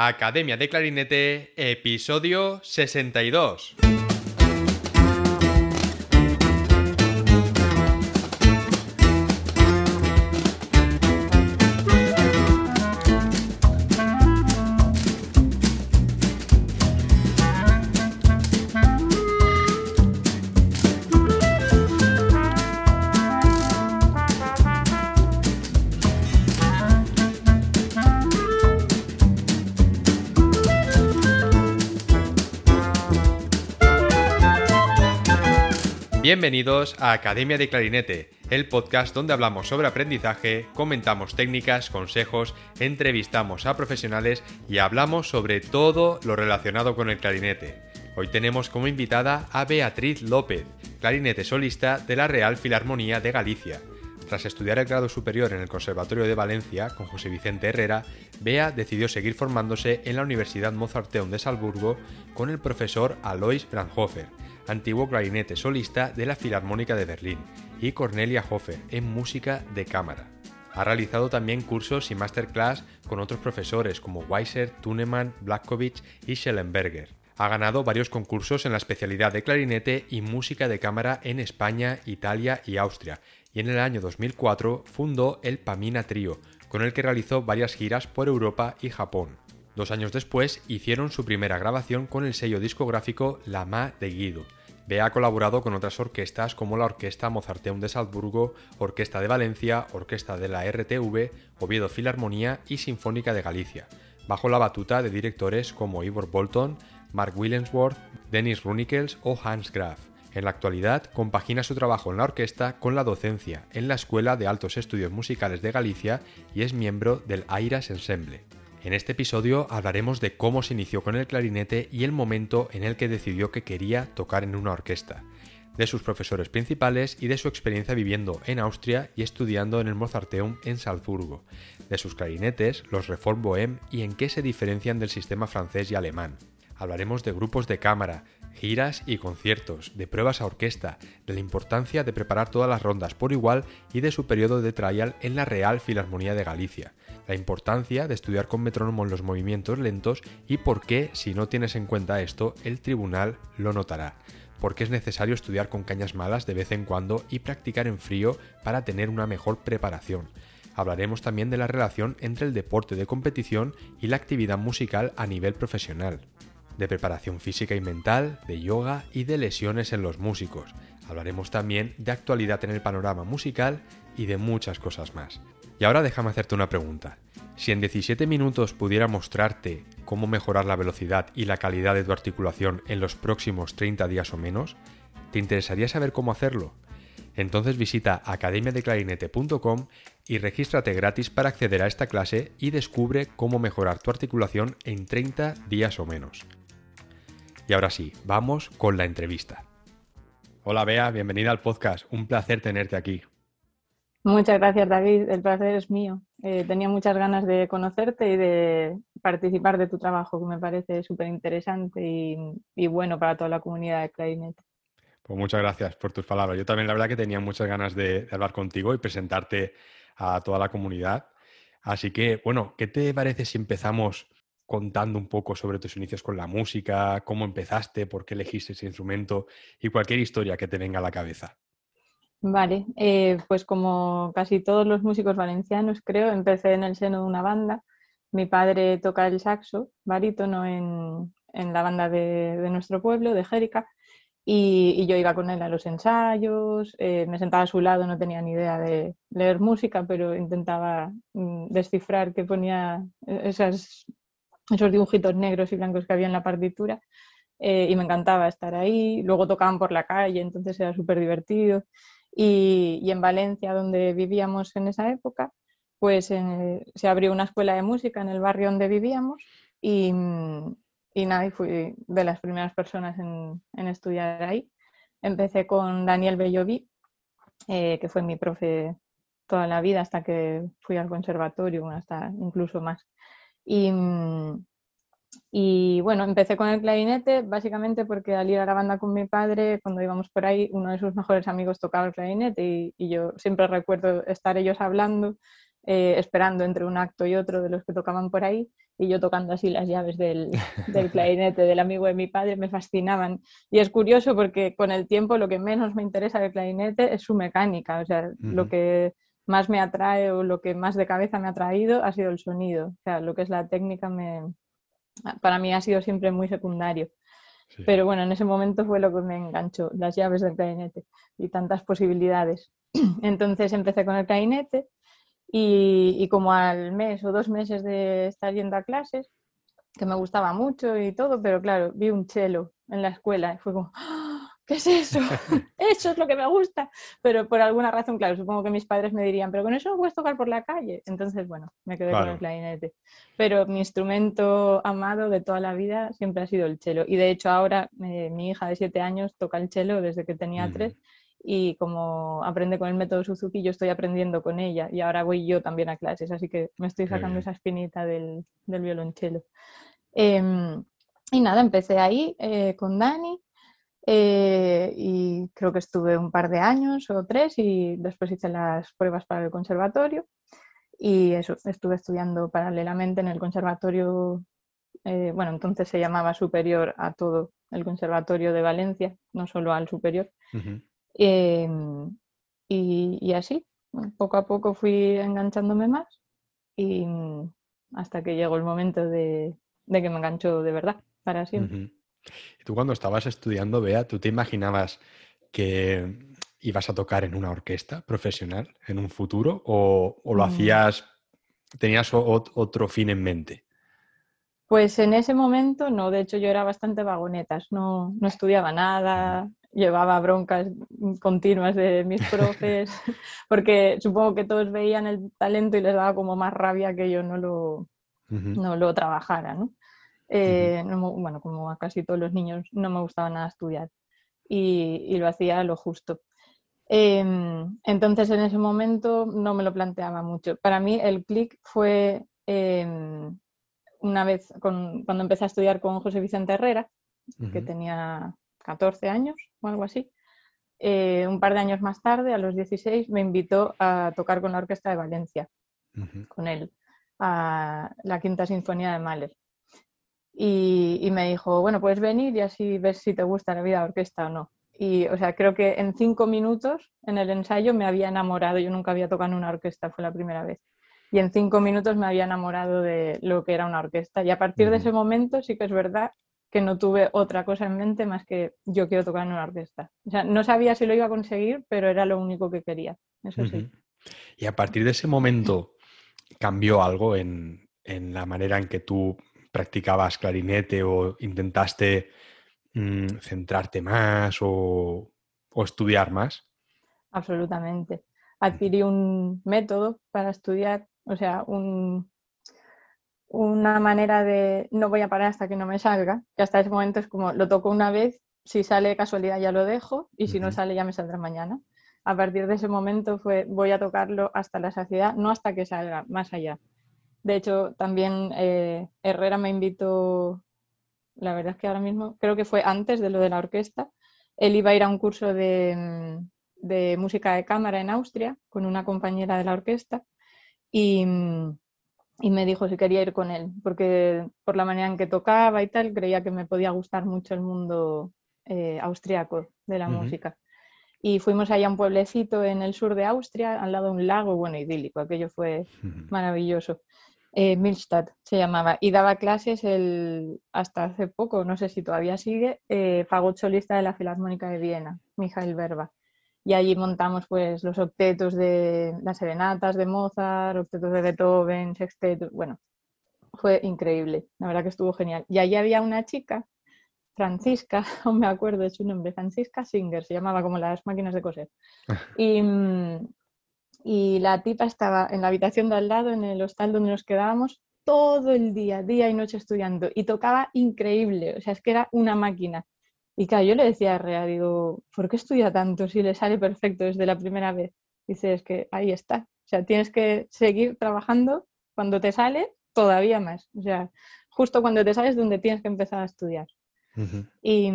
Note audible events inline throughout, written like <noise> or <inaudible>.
Academia de Clarinete, episodio 62. Bienvenidos a Academia de Clarinete, el podcast donde hablamos sobre aprendizaje, comentamos técnicas, consejos, entrevistamos a profesionales y hablamos sobre todo lo relacionado con el clarinete. Hoy tenemos como invitada a Beatriz López, clarinete solista de la Real Filarmonía de Galicia. Tras estudiar el grado superior en el Conservatorio de Valencia con José Vicente Herrera, Bea decidió seguir formándose en la Universidad Mozarteum de Salzburgo con el profesor Alois Brandhofer antiguo clarinete solista de la Filarmónica de Berlín, y Cornelia Hofer en música de cámara. Ha realizado también cursos y masterclass con otros profesores como Weiser, Tunemann, Blackovich y Schellenberger. Ha ganado varios concursos en la especialidad de clarinete y música de cámara en España, Italia y Austria, y en el año 2004 fundó el Pamina Trio, con el que realizó varias giras por Europa y Japón. Dos años después hicieron su primera grabación con el sello discográfico La Ma de Guido, Bea ha colaborado con otras orquestas como la Orquesta Mozarteum de Salzburgo, Orquesta de Valencia, Orquesta de la RTV, Oviedo Filarmonía y Sinfónica de Galicia, bajo la batuta de directores como Ivor Bolton, Mark Willensworth, Dennis Runikels o Hans Graf. En la actualidad, compagina su trabajo en la orquesta con la docencia en la Escuela de Altos Estudios Musicales de Galicia y es miembro del AIRAS Ensemble. En este episodio hablaremos de cómo se inició con el clarinete y el momento en el que decidió que quería tocar en una orquesta, de sus profesores principales y de su experiencia viviendo en Austria y estudiando en el Mozarteum en Salzburgo, de sus clarinetes, los Reform Bohème y en qué se diferencian del sistema francés y alemán. Hablaremos de grupos de cámara, giras y conciertos, de pruebas a orquesta, de la importancia de preparar todas las rondas por igual y de su periodo de trial en la Real Filarmonía de Galicia, la importancia de estudiar con metrónomo los movimientos lentos y por qué, si no tienes en cuenta esto, el tribunal lo notará. Porque es necesario estudiar con cañas malas de vez en cuando y practicar en frío para tener una mejor preparación. Hablaremos también de la relación entre el deporte de competición y la actividad musical a nivel profesional de preparación física y mental, de yoga y de lesiones en los músicos. Hablaremos también de actualidad en el panorama musical y de muchas cosas más. Y ahora déjame hacerte una pregunta. Si en 17 minutos pudiera mostrarte cómo mejorar la velocidad y la calidad de tu articulación en los próximos 30 días o menos, ¿te interesaría saber cómo hacerlo? Entonces visita academiadeclarinete.com y regístrate gratis para acceder a esta clase y descubre cómo mejorar tu articulación en 30 días o menos. Y ahora sí, vamos con la entrevista. Hola Bea, bienvenida al podcast. Un placer tenerte aquí. Muchas gracias, David. El placer es mío. Eh, tenía muchas ganas de conocerte y de participar de tu trabajo, que me parece súper interesante y, bueno para toda la comunidad de clarinete. Pues muchas gracias por tus palabras. Yo también la verdad que tenía muchas ganas de, de hablar contigo y presentarte a toda la comunidad. Así que, bueno, ¿qué te parece si empezamos contando un poco sobre tus inicios con la música, cómo empezaste, por qué elegiste ese instrumento y cualquier historia que te venga a la cabeza? Vale, eh, pues como casi todos los músicos valencianos, creo, empecé en el seno de una banda. Mi padre toca el saxo, barítono, en, en la banda de, nuestro pueblo, de Jérica, y, yo iba con él a los ensayos, eh, me sentaba a su lado, no tenía ni idea de leer música, pero intentaba mm, descifrar qué ponía esas, esos dibujitos negros y blancos que había en la partitura. Eh, y me encantaba estar ahí. Luego tocaban por la calle, entonces era súper divertido. Y, en Valencia, donde vivíamos en esa época, pues eh, se abrió una escuela de música en el barrio donde vivíamos y, y nada, fui de las primeras personas en, estudiar ahí. Empecé con Daniel Belloví, eh, que fue mi profe toda la vida hasta que fui al conservatorio, hasta incluso más. Y, y bueno, empecé con el clarinete básicamente porque al ir a la banda con mi padre, cuando íbamos por ahí, uno de sus mejores amigos tocaba el clarinete y, yo siempre recuerdo estar ellos hablando, eh, esperando entre un acto y otro de los que tocaban por ahí y yo tocando así las llaves del, del, clarinete del amigo de mi padre, me fascinaban. Y es curioso porque con el tiempo lo que menos me interesa del clarinete es su mecánica, o sea, lo que más me atrae o lo que más de cabeza me ha traído ha sido el sonido, o sea, lo que es la técnica me, para mí ha sido siempre muy secundario. Pero bueno, en ese momento fue lo que me enganchó, las llaves del clarinete y tantas posibilidades. <clears throat> Entonces empecé con el clarinete y, como al mes o dos meses de estar yendo a clases, que me gustaba mucho y todo, pero claro, vi un cello en la escuela y fue como, ¡Ah! ¿Qué es eso? <laughs> eso es lo que me gusta. Pero por alguna razón, claro, supongo que mis padres me dirían, pero con eso no puedes tocar por la calle. Entonces, bueno, me quedé con el clarinete. Pero mi instrumento amado de toda la vida siempre ha sido el cello. Y de hecho ahora eh, mi hija de siete años toca el cello desde que tenía tres y como aprende con el método Suzuki, yo estoy aprendiendo con ella y ahora voy yo también a clases, así que me estoy sacando esa espinita del, del violonchelo. Em, y nada, empecé ahí eh, con Dani eh, y creo que estuve un par de años o tres y después hice las pruebas para el conservatorio y eso, estuve estudiando paralelamente en el conservatorio, eh, bueno, entonces se llamaba superior a todo el conservatorio de Valencia, no solo al superior. Em, y, así, poco a poco fui enganchándome más y mm, hasta que llegó el momento de, que me enganchó de verdad, para siempre. ¿Y tú cuando estabas estudiando, Bea, tú te imaginabas que ibas a tocar en una orquesta profesional en un futuro o, lo mm. hacías, tenías otro fin en mente? Pues en ese momento no, de hecho yo era bastante vagonetas, no, no estudiaba nada, llevaba broncas continuas de mis profes, <laughs> <laughs> porque supongo que todos veían el talento y les daba como más rabia que yo no lo, no lo trabajara, eh, ¿no? Bueno, como a casi todos los niños no me gustaba nada estudiar y, lo hacía lo justo. Em, entonces en ese momento no me lo planteaba mucho. Para mí el clic fue em, una vez cuando empecé a estudiar con José Vicente Herrera, que tenía 14 años o algo así. Eh, un par de años más tarde, a los 16, me invitó a tocar con la Orquesta de Valencia, con él, a la Quinta Sinfonía de Mahler. Y, me dijo, bueno, puedes venir y así ves si te gusta la vida de orquesta o no. Y, o sea, creo que en cinco minutos en el ensayo me había enamorado. Yo nunca había tocado en una orquesta, fue la primera vez. Y en cinco minutos me había enamorado de lo que era una orquesta. Y a partir de ese momento sí que es verdad que no tuve otra cosa en mente más que yo quiero tocar en una orquesta. O sea, no sabía si lo iba a conseguir, pero era lo único que quería. Eso sí. Y a partir de ese momento cambió algo en, la manera en que tú practicabas clarinete o intentaste mm, centrarte más o, o estudiar más. Absolutamente. Adquirí un método para estudiar, o sea, un, una manera de no voy a parar hasta que no me salga, que hasta ese momento es como lo toco una vez, si sale de casualidad ya lo dejo y si no sale ya me saldrá mañana. A partir de ese momento fue voy a tocarlo hasta la saciedad, no hasta que salga, más allá. De hecho, también eh, Herrera me invitó, la verdad es que ahora mismo, creo que fue antes de lo de la orquesta, él iba a ir a un curso de, de música de cámara en Austria con una compañera de la orquesta y y me dijo si quería ir con él, porque por la manera en que tocaba y tal, creía que me podía gustar mucho el mundo eh, austriaco de la música. Y fuimos allá a un pueblecito en el sur de Austria, al lado de un lago, bueno, idílico, aquello fue maravilloso. Eh, Milstadt se llamaba, y daba clases el, hasta hace poco, no sé si todavía sigue, eh, solista de la Filarmónica de Viena, Mijail Berba y allí montamos pues los octetos de las serenatas de Mozart, octetos de Beethoven, sextetos, bueno, fue increíble, la verdad que estuvo genial. Y allí había una chica, Francisca, <laughs> no me acuerdo de su nombre, Francisca Singer, se llamaba como las máquinas de coser. <laughs> Y, y la tipa estaba en la habitación de al lado, en el hostal donde nos quedábamos, todo el día, día y noche estudiando, y tocaba increíble, o sea, es que era una máquina. Y claro, yo le decía a Rea, digo, ¿por qué estudia tanto si le sale perfecto desde la primera vez? Dice, es que ahí está. O sea, tienes que seguir trabajando cuando te sale todavía más. O sea, justo cuando te sales donde tienes que empezar a estudiar. Y,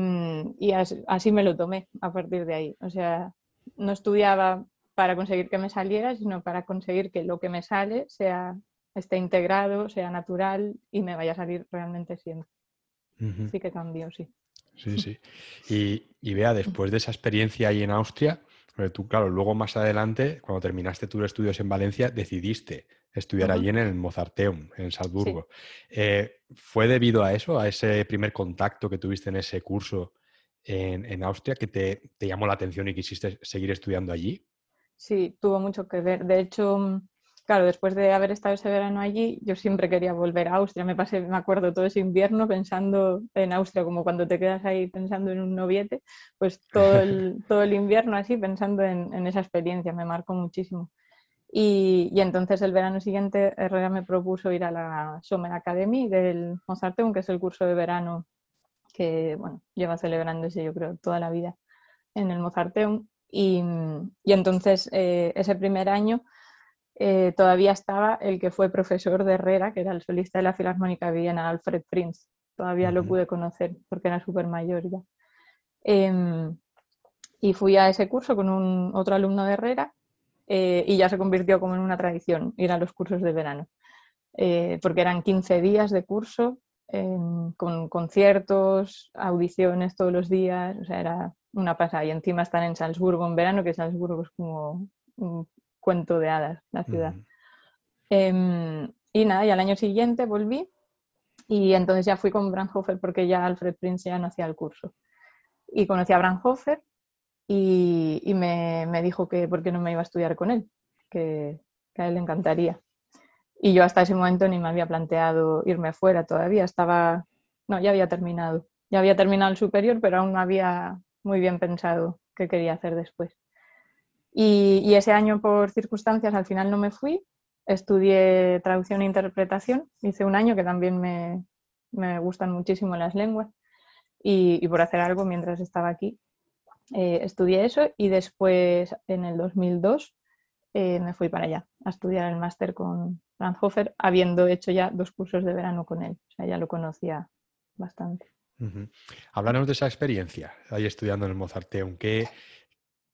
y así, me lo tomé a partir de ahí. O sea, no estudiaba para conseguir que me saliera, sino para conseguir que lo que me sale sea esté integrado, sea natural y me vaya a salir realmente siempre. Sí que cambió, sí. Sí, sí. <laughs> Y, y vea, después de esa experiencia ahí en Austria, tú, claro, luego más adelante, cuando terminaste tus estudios en Valencia, decidiste estudiar allí en el Mozarteum, en Salzburgo. Eh, ¿Fue debido a eso, a ese primer contacto que tuviste en ese curso en, Austria, que te, llamó la atención y quisiste seguir estudiando allí? Sí, tuvo mucho que ver. De hecho, mm, claro, después de haber estado ese verano allí, yo siempre quería volver a Austria. Me pasé, me acuerdo, todo ese invierno pensando en Austria, como cuando te quedas ahí pensando en un noviete, pues todo el, <laughs> todo el invierno así pensando en, esa experiencia, me marcó muchísimo. Y, entonces el verano siguiente Herrera me propuso ir a la Summer Academy del Mozarteum, que es el curso de verano que bueno, lleva celebrándose yo creo toda la vida en el Mozarteum. Y, y entonces eh, ese primer año eh, todavía estaba el que fue profesor de Herrera, que era el solista de la Filarmónica de Viena, Alfred Prinz. Todavía lo pude conocer porque era súper mayor ya. Em, y fui a ese curso con un, otro alumno de Herrera eh, y ya se convirtió como en una tradición ir a los cursos de verano. Porque eran 15 días de curso con conciertos, audiciones todos los días, o sea, era una pasada. Y encima están en Salzburgo en verano, que Salzburgo es como cuento de hadas, la ciudad. Em, y nada, y al año siguiente volví y entonces ya fui con Branhofer porque ya Alfred Prince ya no hacía el curso. Y conocí a Branhofer y, me, dijo que por qué no me iba a estudiar con él, que, a él le encantaría. Y yo hasta ese momento ni me había planteado irme fuera todavía, estaba, no, ya había terminado. Ya había terminado el superior, pero aún no había muy bien pensado qué quería hacer después. Y, ese año, por circunstancias, al final no me fui. Estudié traducción e interpretación. Hice un año que también me, me gustan muchísimo las lenguas. Y, por hacer algo mientras estaba aquí, eh, estudié eso. Y después, en el 2002, eh, me fui para allá a estudiar el máster con Habiendo hecho ya dos cursos de verano con él. O sea, ya lo conocía bastante. Háblanos de esa experiencia ahí estudiando en el Mozarteum. ¿Qué,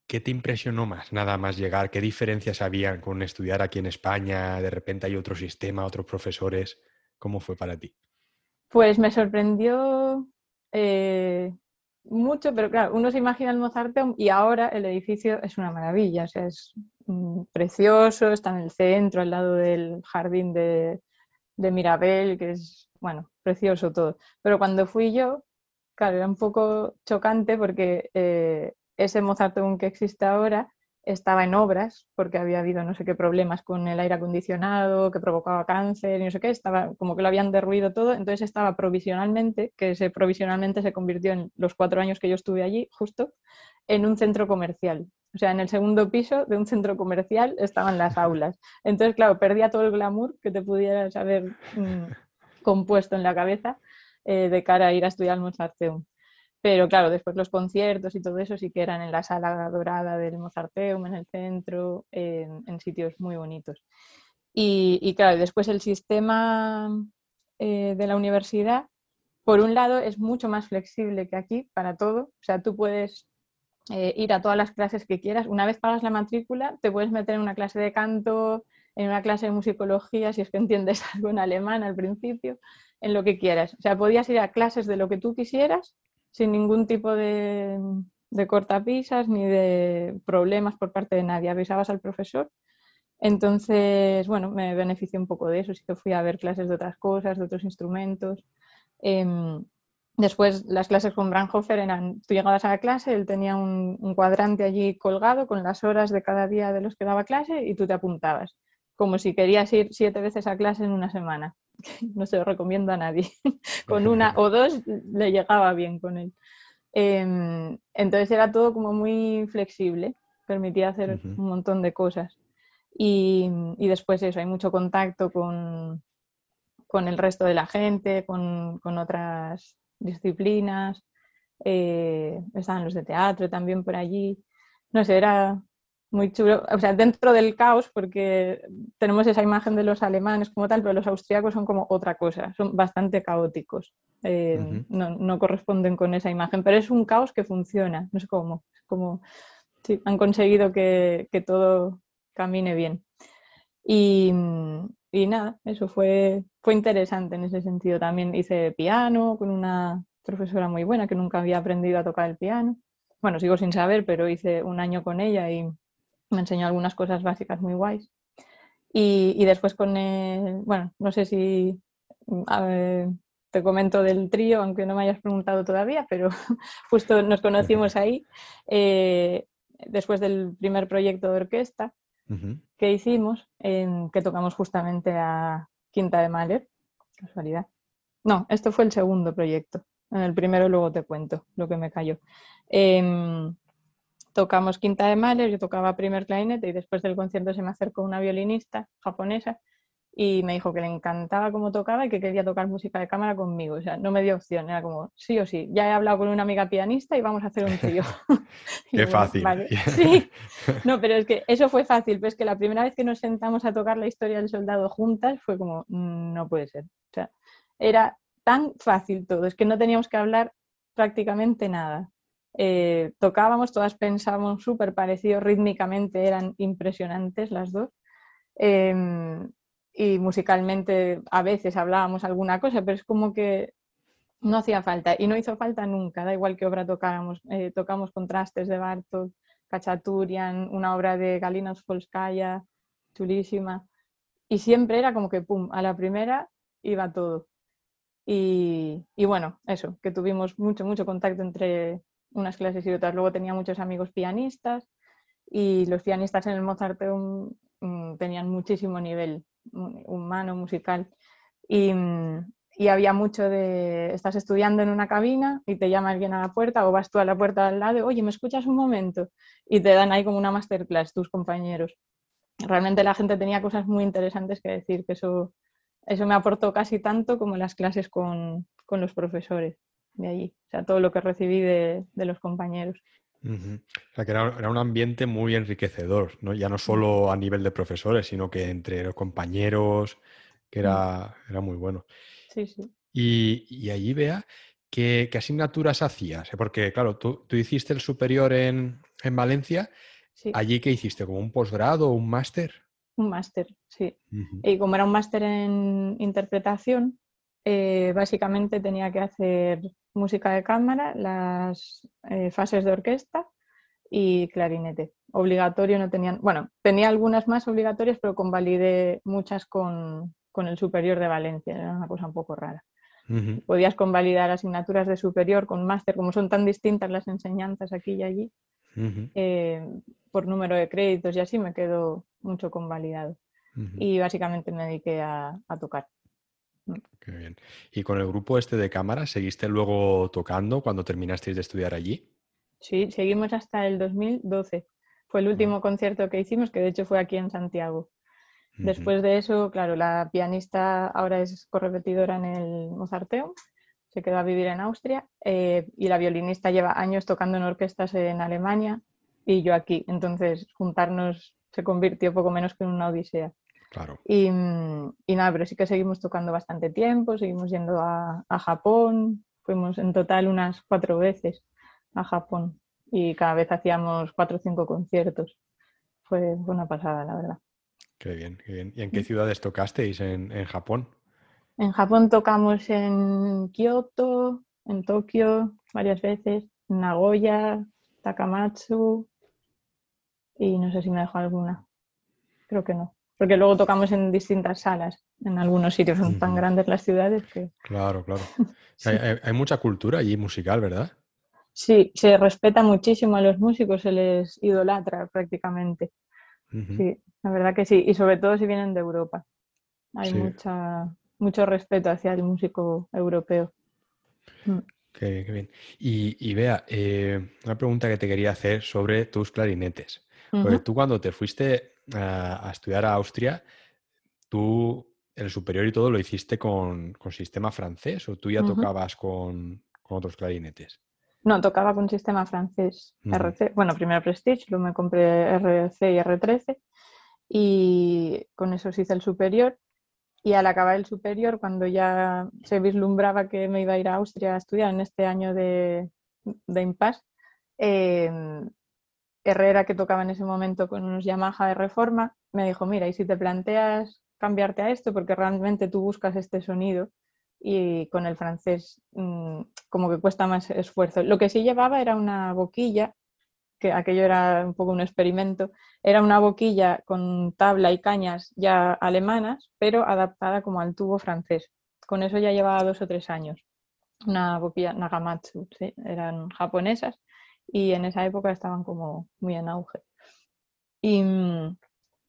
¿Qué te impresionó más nada más llegar? ¿Qué diferencias habían con estudiar aquí en España? De repente hay otro sistema, otros profesores. ¿Cómo fue para ti? Pues me sorprendió eh, mucho, pero claro, uno se imagina el Mozarteum y ahora el edificio es una maravilla, o sea, es precioso, está en el centro, al lado del jardín de, Mirabel, que es, bueno, precioso todo. Pero cuando fui yo, claro, era un poco chocante porque eh, ese Mozarteum que existe ahora estaba en obras porque había habido no sé qué problemas con el aire acondicionado que provocaba cáncer y no sé qué, estaba como que lo habían derruido todo, entonces estaba provisionalmente, que provisionalmente se convirtió en los cuatro años que yo estuve allí, justo, en un centro comercial. O sea, en el segundo piso de un centro comercial estaban las aulas. Entonces, claro, perdía todo el glamour que te pudieras haber mm, compuesto en la cabeza eh, de cara a ir a estudiar al Mozarteum. Pero claro, después los conciertos y todo eso sí que eran en la sala dorada del Mozarteum, en el centro, en, sitios muy bonitos. Y, claro, después el sistema eh, de la universidad, por un lado, es mucho más flexible que aquí para todo. O sea, tú puedes eh, ir a todas las clases que quieras. Una vez pagas la matrícula, te puedes meter en una clase de canto, en una clase de musicología, si es que entiendes <laughs> algo en alemán al principio, en lo que quieras. O sea, podías ir a clases de lo que tú quisieras sin ningún tipo de, cortapisas ni de problemas por parte de nadie. Avisabas al profesor. Entonces, bueno, me beneficié un poco de eso. Sí que fui a ver clases de otras cosas, de otros instrumentos. Em, después, las clases con Branhofer eran, tú llegabas a la clase, él tenía un, cuadrante allí colgado con las horas de cada día de los que daba clase y tú te apuntabas, como si querías ir siete veces a clase en una semana. <laughs> no se lo recomiendo a nadie. <laughs> con una o dos le llegaba bien con él. Em, entonces era todo como muy flexible, permitía hacer un montón de cosas. Y, después eso, hay mucho contacto con, con el resto de la gente, con, otras disciplinas. Eh, estaban los de teatro también por allí. No sé, era, muy chulo, o sea, dentro del caos, porque tenemos esa imagen de los alemanes como tal, pero los austríacos son como otra cosa, son bastante caóticos, eh, no, corresponden con esa imagen, pero es un caos que funciona, no sé cómo, como han conseguido que, todo camine bien. Y, y nada, eso fue, fue interesante en ese sentido. También hice piano con una profesora muy buena que nunca había aprendido a tocar el piano. Bueno, sigo sin saber, pero hice un año con ella y me enseñó algunas cosas básicas muy guays. Y, después con, el, bueno, no sé si te comento del trío, aunque no me hayas preguntado todavía, pero <laughs> justo nos conocimos ahí, eh, después del primer proyecto de orquesta que hicimos, en, que tocamos justamente a Quinta de Mahler, casualidad. No, esto fue el segundo proyecto. En el primero luego te cuento lo que me cayó. Em, tocamos Quinta de Mahler, yo tocaba primer clarinete y después del concierto se me acercó una violinista japonesa y me dijo que le encantaba cómo tocaba y que quería tocar música de cámara conmigo. O sea, no me dio opción, era como, sí o sí, ya he hablado con una amiga pianista y vamos a hacer un trío. <laughs> Qué <laughs> fácil. <laughs> Sí, no, pero es que eso fue fácil, pero es que la primera vez que nos sentamos a tocar la historia del soldado juntas fue como, mm, no puede ser. O sea, era tan fácil todo, es que no teníamos que hablar prácticamente nada. Eh, tocábamos, todas pensábamos súper parecido rítmicamente, eran impresionantes las dos. Em, y musicalmente a veces hablábamos alguna cosa, pero es como que no hacía falta y no hizo falta nunca, da igual qué obra tocáramos. Eh, tocamos contrastes de Bartok, Kachaturian, una obra de Galina Folskaya, chulísima. Y siempre era como que, pum, a la primera iba todo. Y, y, bueno, eso, que tuvimos mucho, mucho contacto entre unas clases y otras. Luego tenía muchos amigos pianistas y los pianistas en el Mozarteum mm, tenían muchísimo nivel humano, musical. Y, había mucho de, estás estudiando en una cabina y te llama alguien a la puerta o vas tú a la puerta al lado, oye, ¿me escuchas un momento? Y te dan ahí como una masterclass tus compañeros. Realmente la gente tenía cosas muy interesantes que decir, que eso, eso me aportó casi tanto como las clases con, con los profesores de allí, o sea, todo lo que recibí de, de los compañeros. O sea, que era, un ambiente muy enriquecedor, ¿no? Ya no solo a nivel de profesores, sino que entre los compañeros, que era, era muy bueno. Sí, sí. Y, allí, vea, ¿qué, asignaturas hacías? Porque, claro, tú, hiciste el superior en, Valencia. ¿Allí qué hiciste? ¿Como un posgrado o un máster? Un máster, sí. Y como era un máster en interpretación, eh, básicamente tenía que hacer música de cámara, las eh, fases de orquesta y clarinete. Obligatorio no tenían, bueno, tenía algunas más obligatorias, pero convalidé muchas con, el superior de Valencia, era una cosa un poco rara. Podías convalidar asignaturas de superior con máster, como son tan distintas las enseñanzas aquí y allí, eh, por número de créditos y así me quedo mucho convalidado. Y básicamente me dediqué a tocar. Qué bien. ¿Y con el grupo este de cámara seguiste luego tocando cuando terminasteis de estudiar allí? Sí, seguimos hasta el 2012. Fue el último concierto que hicimos, que de hecho fue aquí en Santiago. Después de eso, claro, la pianista ahora es correpetidora en el Mozarteum, se quedó a vivir en Austria eh, y la violinista lleva años tocando en orquestas en Alemania y yo aquí. Entonces, juntarnos se convirtió poco menos que en una odisea. Claro. Y, nada, pero sí que seguimos tocando bastante tiempo, seguimos yendo a, Japón, fuimos en total unas cuatro veces a Japón y cada vez hacíamos cuatro o cinco conciertos. Fue, una pasada, la verdad. Qué bien, qué bien. ¿Y en qué ciudades tocasteis en, Japón? En Japón tocamos en Kioto, en Tokio varias veces, Nagoya, Takamatsu y no sé si me dejo alguna. Creo que no porque luego tocamos en distintas salas, en algunos sitios son tan grandes las ciudades que... Claro, claro. <laughs> hay, mucha cultura allí musical, ¿verdad? Sí, se respeta muchísimo a los músicos, se les idolatra prácticamente. Sí, la verdad que sí, y sobre todo si vienen de Europa. Hay mucha, mucho respeto hacia el músico europeo. Mm. Qué, bien. Y, y vea, eh, una pregunta que te quería hacer sobre tus clarinetes. Porque tú cuando te fuiste a, estudiar a Austria, tú el superior y todo lo hiciste con, sistema francés o tú ya tocabas con, otros clarinetes? No, tocaba con sistema francés, RC. Bueno, primero Prestige, luego me compré RC y R13 y con eso hice el superior. Y al acabar el superior, cuando ya se vislumbraba que me iba a ir a Austria a estudiar en este año de, de impasse, em, Herrera, que tocaba en ese momento con unos Yamaha de reforma, me dijo, mira, y si te planteas cambiarte a esto porque realmente tú buscas este sonido y con el francés mm, como que cuesta más esfuerzo. Lo que sí llevaba era una boquilla, que aquello era un poco un experimento, era una boquilla con tabla y cañas ya alemanas, pero adaptada como al tubo francés. Con eso ya llevaba dos o tres años. Una boquilla Nagamatsu, eran japonesas y en esa época estaban como muy en auge. Y,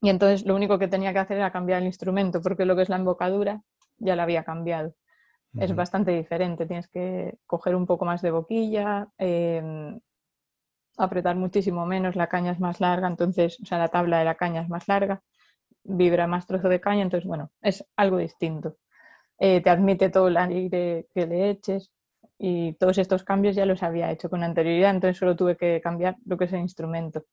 y entonces lo único que tenía que hacer era cambiar el instrumento, porque lo que es la embocadura ya la había cambiado es bastante diferente. Tienes que coger un poco más de boquilla, em, apretar muchísimo menos, la caña es más larga, entonces, o sea, la tabla de la caña es más larga, vibra más trozo de caña, entonces, bueno, es algo distinto. Eh, te admite todo el aire que le eches y todos estos cambios ya los había hecho con anterioridad, entonces solo tuve que cambiar lo que es el instrumento.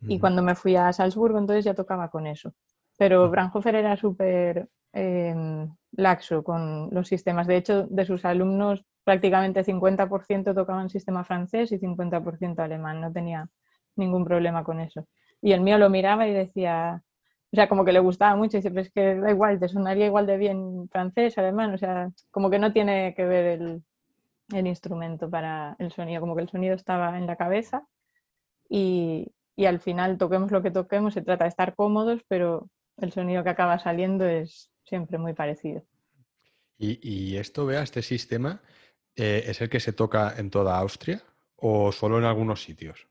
Y cuando me fui a Salzburgo, entonces ya tocaba con eso. Pero Branhofer era súper Em, laxo con los sistemas. De hecho, de sus alumnos prácticamente 50% tocaban sistema francés y 50% alemán. No tenía ningún problema con eso. Y el mío lo miraba y decía, o sea, como que le gustaba mucho y dice, pero es que da igual, te sonaría igual de bien francés, alemán, o sea, como que no tiene que ver el, el instrumento para el sonido, como que el sonido estaba en la cabeza y, y al final toquemos lo que toquemos, se trata de estar cómodos, pero el sonido que acaba saliendo es, siempre muy parecido. ¿Y, esto, vea, este sistema, eh, es el que se toca en toda Austria o solo en algunos sitios?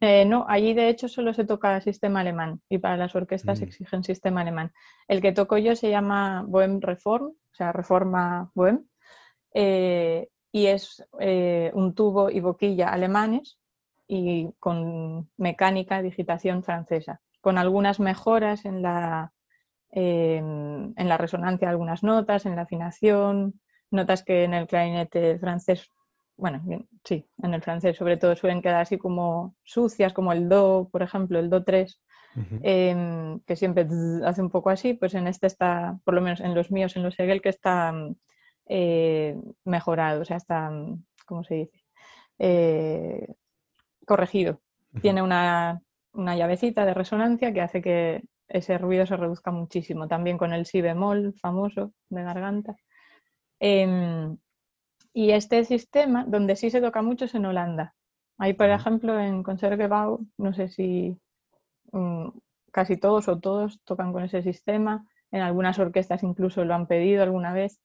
Eh, no, allí de hecho solo se toca sistema alemán y para las orquestas mm. exigen sistema alemán. El que toco yo se llama Bohem Reform, o sea, Reforma Bohem, eh, y es un tubo y boquilla alemanes y con mecánica, digitación francesa, con algunas mejoras en la, en, la resonancia algunas notas, en la afinación, notas que en el clarinete francés, bueno, sí, en el francés sobre todo suelen quedar así como sucias, como el do, por ejemplo, el do 3, em, que siempre hace un poco así, pues en este está, por lo menos en los míos, en los Hegel, que está eh, mejorado, o sea, está, ¿cómo se dice? Eh, corregido. Tiene una, una llavecita de resonancia que hace que ese ruido se reduzca muchísimo, también con el si bemol famoso de garganta. Em, y este sistema, donde sí se toca mucho, es en Holanda. Ahí, por ejemplo, en Concertgebouw, no sé si mm, casi todos o todos tocan con ese sistema. En algunas orquestas incluso lo han pedido alguna vez,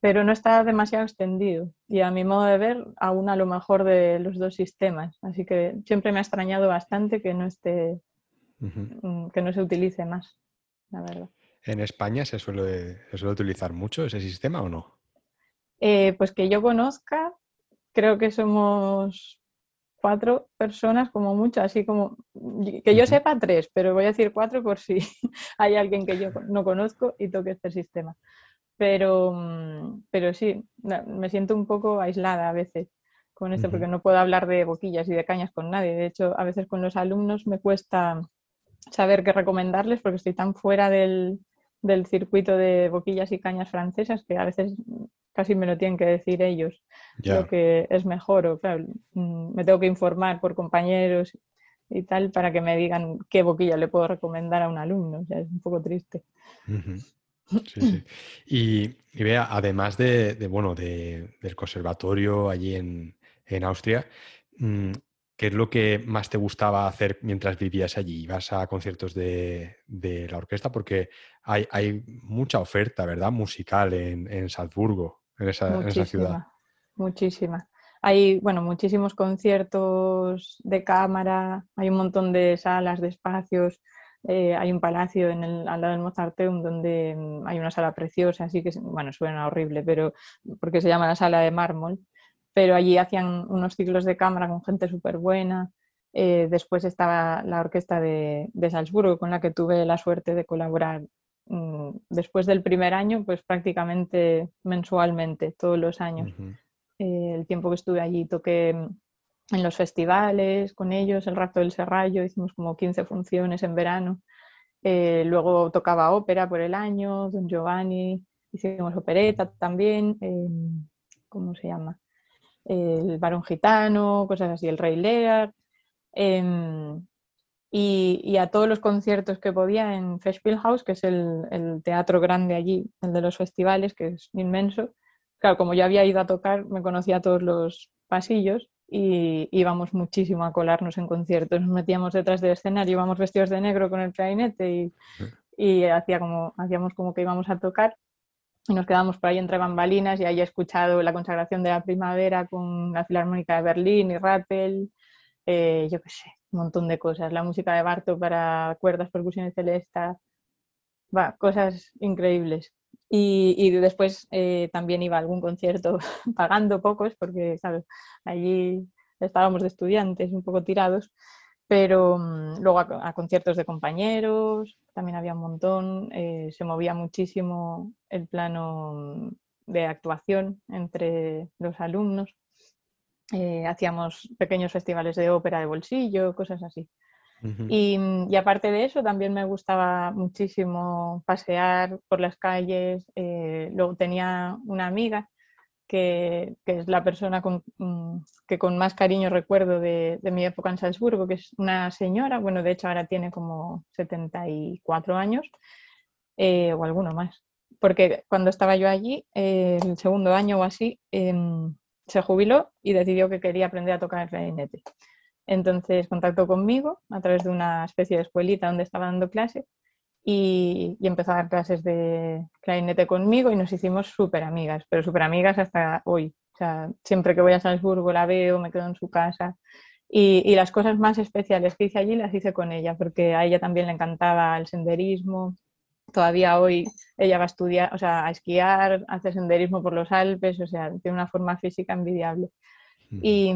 pero no está demasiado extendido. Y a mi modo de ver, aún a lo mejor de los dos sistemas. Así que siempre me ha extrañado bastante que no esté Mm, que no se utilice más, la verdad. ¿En España se suele, suele utilizar mucho ese sistema o no? Eh, pues que yo conozca, creo que somos cuatro personas como mucho, así como que yo sepa tres, pero voy a decir cuatro por si <laughs> hay alguien que yo no conozco y toque este sistema. Pero, mm, pero sí, me siento un poco aislada a veces con esto, porque no puedo hablar de boquillas y de cañas con nadie. De hecho, a veces con los alumnos me cuesta saber qué recomendarles porque estoy tan fuera del, circuito de boquillas y cañas francesas que a veces casi me lo tienen que decir ellos lo que es mejor o claro, mm, me tengo que informar por compañeros y tal para que me digan qué boquilla le puedo recomendar a un alumno, o es un poco triste. Y, vea, además de, bueno, del conservatorio allí en, en Austria, mm, ¿Qué es lo que más te gustaba hacer mientras vivías allí? ¿Ibas a conciertos de, la orquesta? Porque hay, mucha oferta, ¿verdad? Musical en, Salzburgo, en esa, ciudad. Muchísima. Hay, bueno, muchísimos conciertos de cámara, hay un montón de salas, de espacios. Eh, hay un palacio en el, al lado del Mozarteum donde mm, hay una sala preciosa, así que, bueno, suena horrible, pero porque se llama la sala de mármol pero allí hacían unos ciclos de cámara con gente súper buena. Eh, después estaba la orquesta de, Salzburgo, con la que tuve la suerte de colaborar mm, después del primer año, pues prácticamente mensualmente, todos los años. Eh, el tiempo que estuve allí toqué en los festivales con ellos, el Rato del Serrallo, hicimos como 15 funciones en verano. Eh, luego tocaba ópera por el año, Don Giovanni, hicimos opereta también, ¿cómo se llama? el varón gitano, cosas así, el rey Lear. Em, y, a todos los conciertos que podía en Festspielhaus, que es el, teatro grande allí, el de los festivales, que es inmenso. Claro, como yo había ido a tocar, me conocía todos los pasillos y íbamos muchísimo a colarnos en conciertos. Nos metíamos detrás del escenario, íbamos vestidos de negro con el clarinete y, y hacía como, hacíamos como que íbamos a tocar y nos quedamos por ahí entre bambalinas y ahí he escuchado la consagración de la primavera con la Filarmónica de Berlín y Rattel, eh, yo qué sé, un montón de cosas, la música de Barto para cuerdas, percusiones celestas, va, cosas increíbles. Y, después eh, también iba a algún concierto <laughs> pagando pocos, porque allí estábamos de estudiantes un poco tirados, pero mm, luego a, conciertos de compañeros, también había un montón, eh, se movía muchísimo el plano de actuación entre los alumnos. Eh, hacíamos pequeños festivales de ópera de bolsillo, cosas así. Y, aparte de eso, también me gustaba muchísimo pasear por las calles. Eh, luego tenía una amiga que, es la persona con, mm, que con más cariño recuerdo de, mi época en Salzburgo, que es una señora, bueno, de hecho ahora tiene como 74 años eh, o alguno más. Porque cuando estaba yo allí, el segundo año o así, em, se jubiló y decidió que quería aprender a tocar el clarinete. Entonces contactó conmigo a través de una especie de escuelita donde estaba dando clase y, empezó a dar clases de clarinete conmigo y nos hicimos súper amigas, pero súper amigas hasta hoy. O sea, siempre que voy a Salzburgo la veo, me quedo en su casa. Y, y, las cosas más especiales que hice allí las hice con ella, porque a ella también le encantaba el senderismo, todavía hoy ella va a estudiar, o sea, a esquiar, hace senderismo por los Alpes, o sea, tiene una forma física envidiable. Y,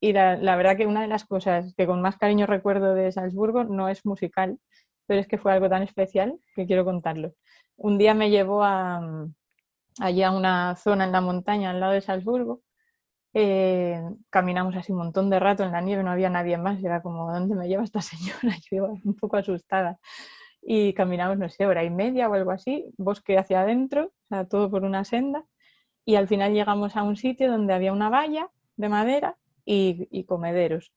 y la, verdad que una de las cosas que con más cariño recuerdo de Salzburgo no es musical, pero es que fue algo tan especial que quiero contarlo. Un día me llevó a, allí a una zona en la montaña al lado de Salzburgo. Eh, caminamos así un montón de rato en la nieve, no había nadie más, era como, ¿dónde me lleva esta <laughs> señora? Yo iba un poco asustada y caminamos, no sé, hora y media o algo así, bosque hacia adentro, o todo por una senda, y al final llegamos a un sitio donde había una valla de madera y, comederos.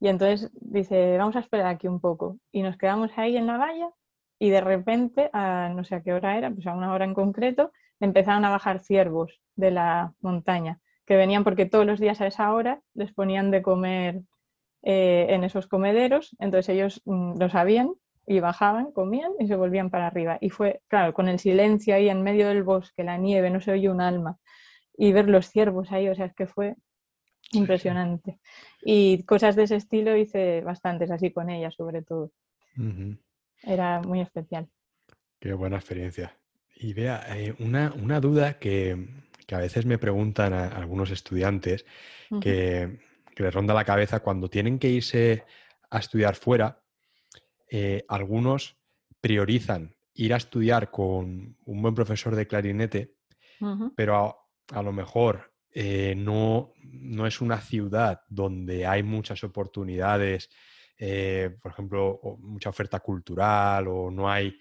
Y entonces dice, vamos a esperar aquí un poco. Y nos quedamos ahí en la valla y de repente, a no sé a qué hora era, pues a una hora en concreto, empezaron a bajar ciervos de la montaña, que venían porque todos los días a esa hora les ponían de comer eh, en esos comederos, entonces ellos mm, lo sabían y bajaban, comían y se volvían para arriba. Y fue, claro, con el silencio ahí en medio del bosque, la nieve, no se oye un alma. Y ver los ciervos ahí, o sea, es que fue impresionante. Y cosas de ese estilo hice bastantes así con ella, sobre todo. Era muy especial. Qué buena experiencia. Y vea, eh, una, duda que, a veces me preguntan a algunos estudiantes que, que les ronda la cabeza cuando tienen que irse a estudiar fuera, eh, algunos priorizan ir a estudiar con un buen profesor de clarinete, pero a, lo mejor eh, no, no, es una ciudad donde hay muchas oportunidades, eh, por ejemplo, mucha oferta cultural o no hay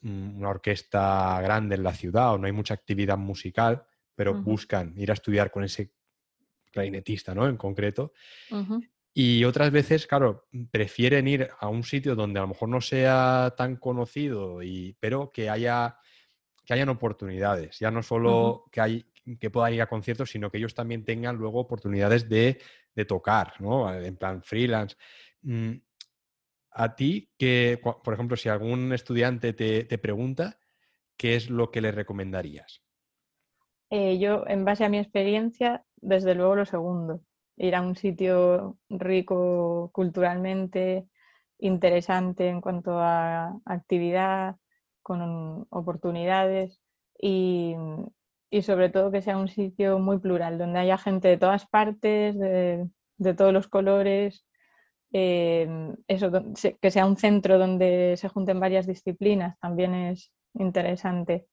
mm, una orquesta grande en la ciudad o no hay mucha actividad musical, pero buscan ir a estudiar con ese clarinetista, ¿no? En concreto. Y otras veces, claro, prefieren ir a un sitio donde a lo mejor no sea tan conocido, y, pero que haya que hayan oportunidades, ya no solo que, hay, que puedan ir a conciertos, sino que ellos también tengan luego oportunidades de, tocar, ¿no? En plan freelance. Mm, a ti, que, por ejemplo, si algún estudiante te, pregunta, ¿qué es lo que le recomendarías? Eh, yo, en base a mi experiencia, desde luego lo segundo ir a un sitio rico culturalmente, interesante en cuanto a actividad, con oportunidades y, sobre todo que sea un sitio muy plural, donde haya gente de todas partes, de, todos los colores, eh, eso, que sea un centro donde se junten varias disciplinas, también es interesante.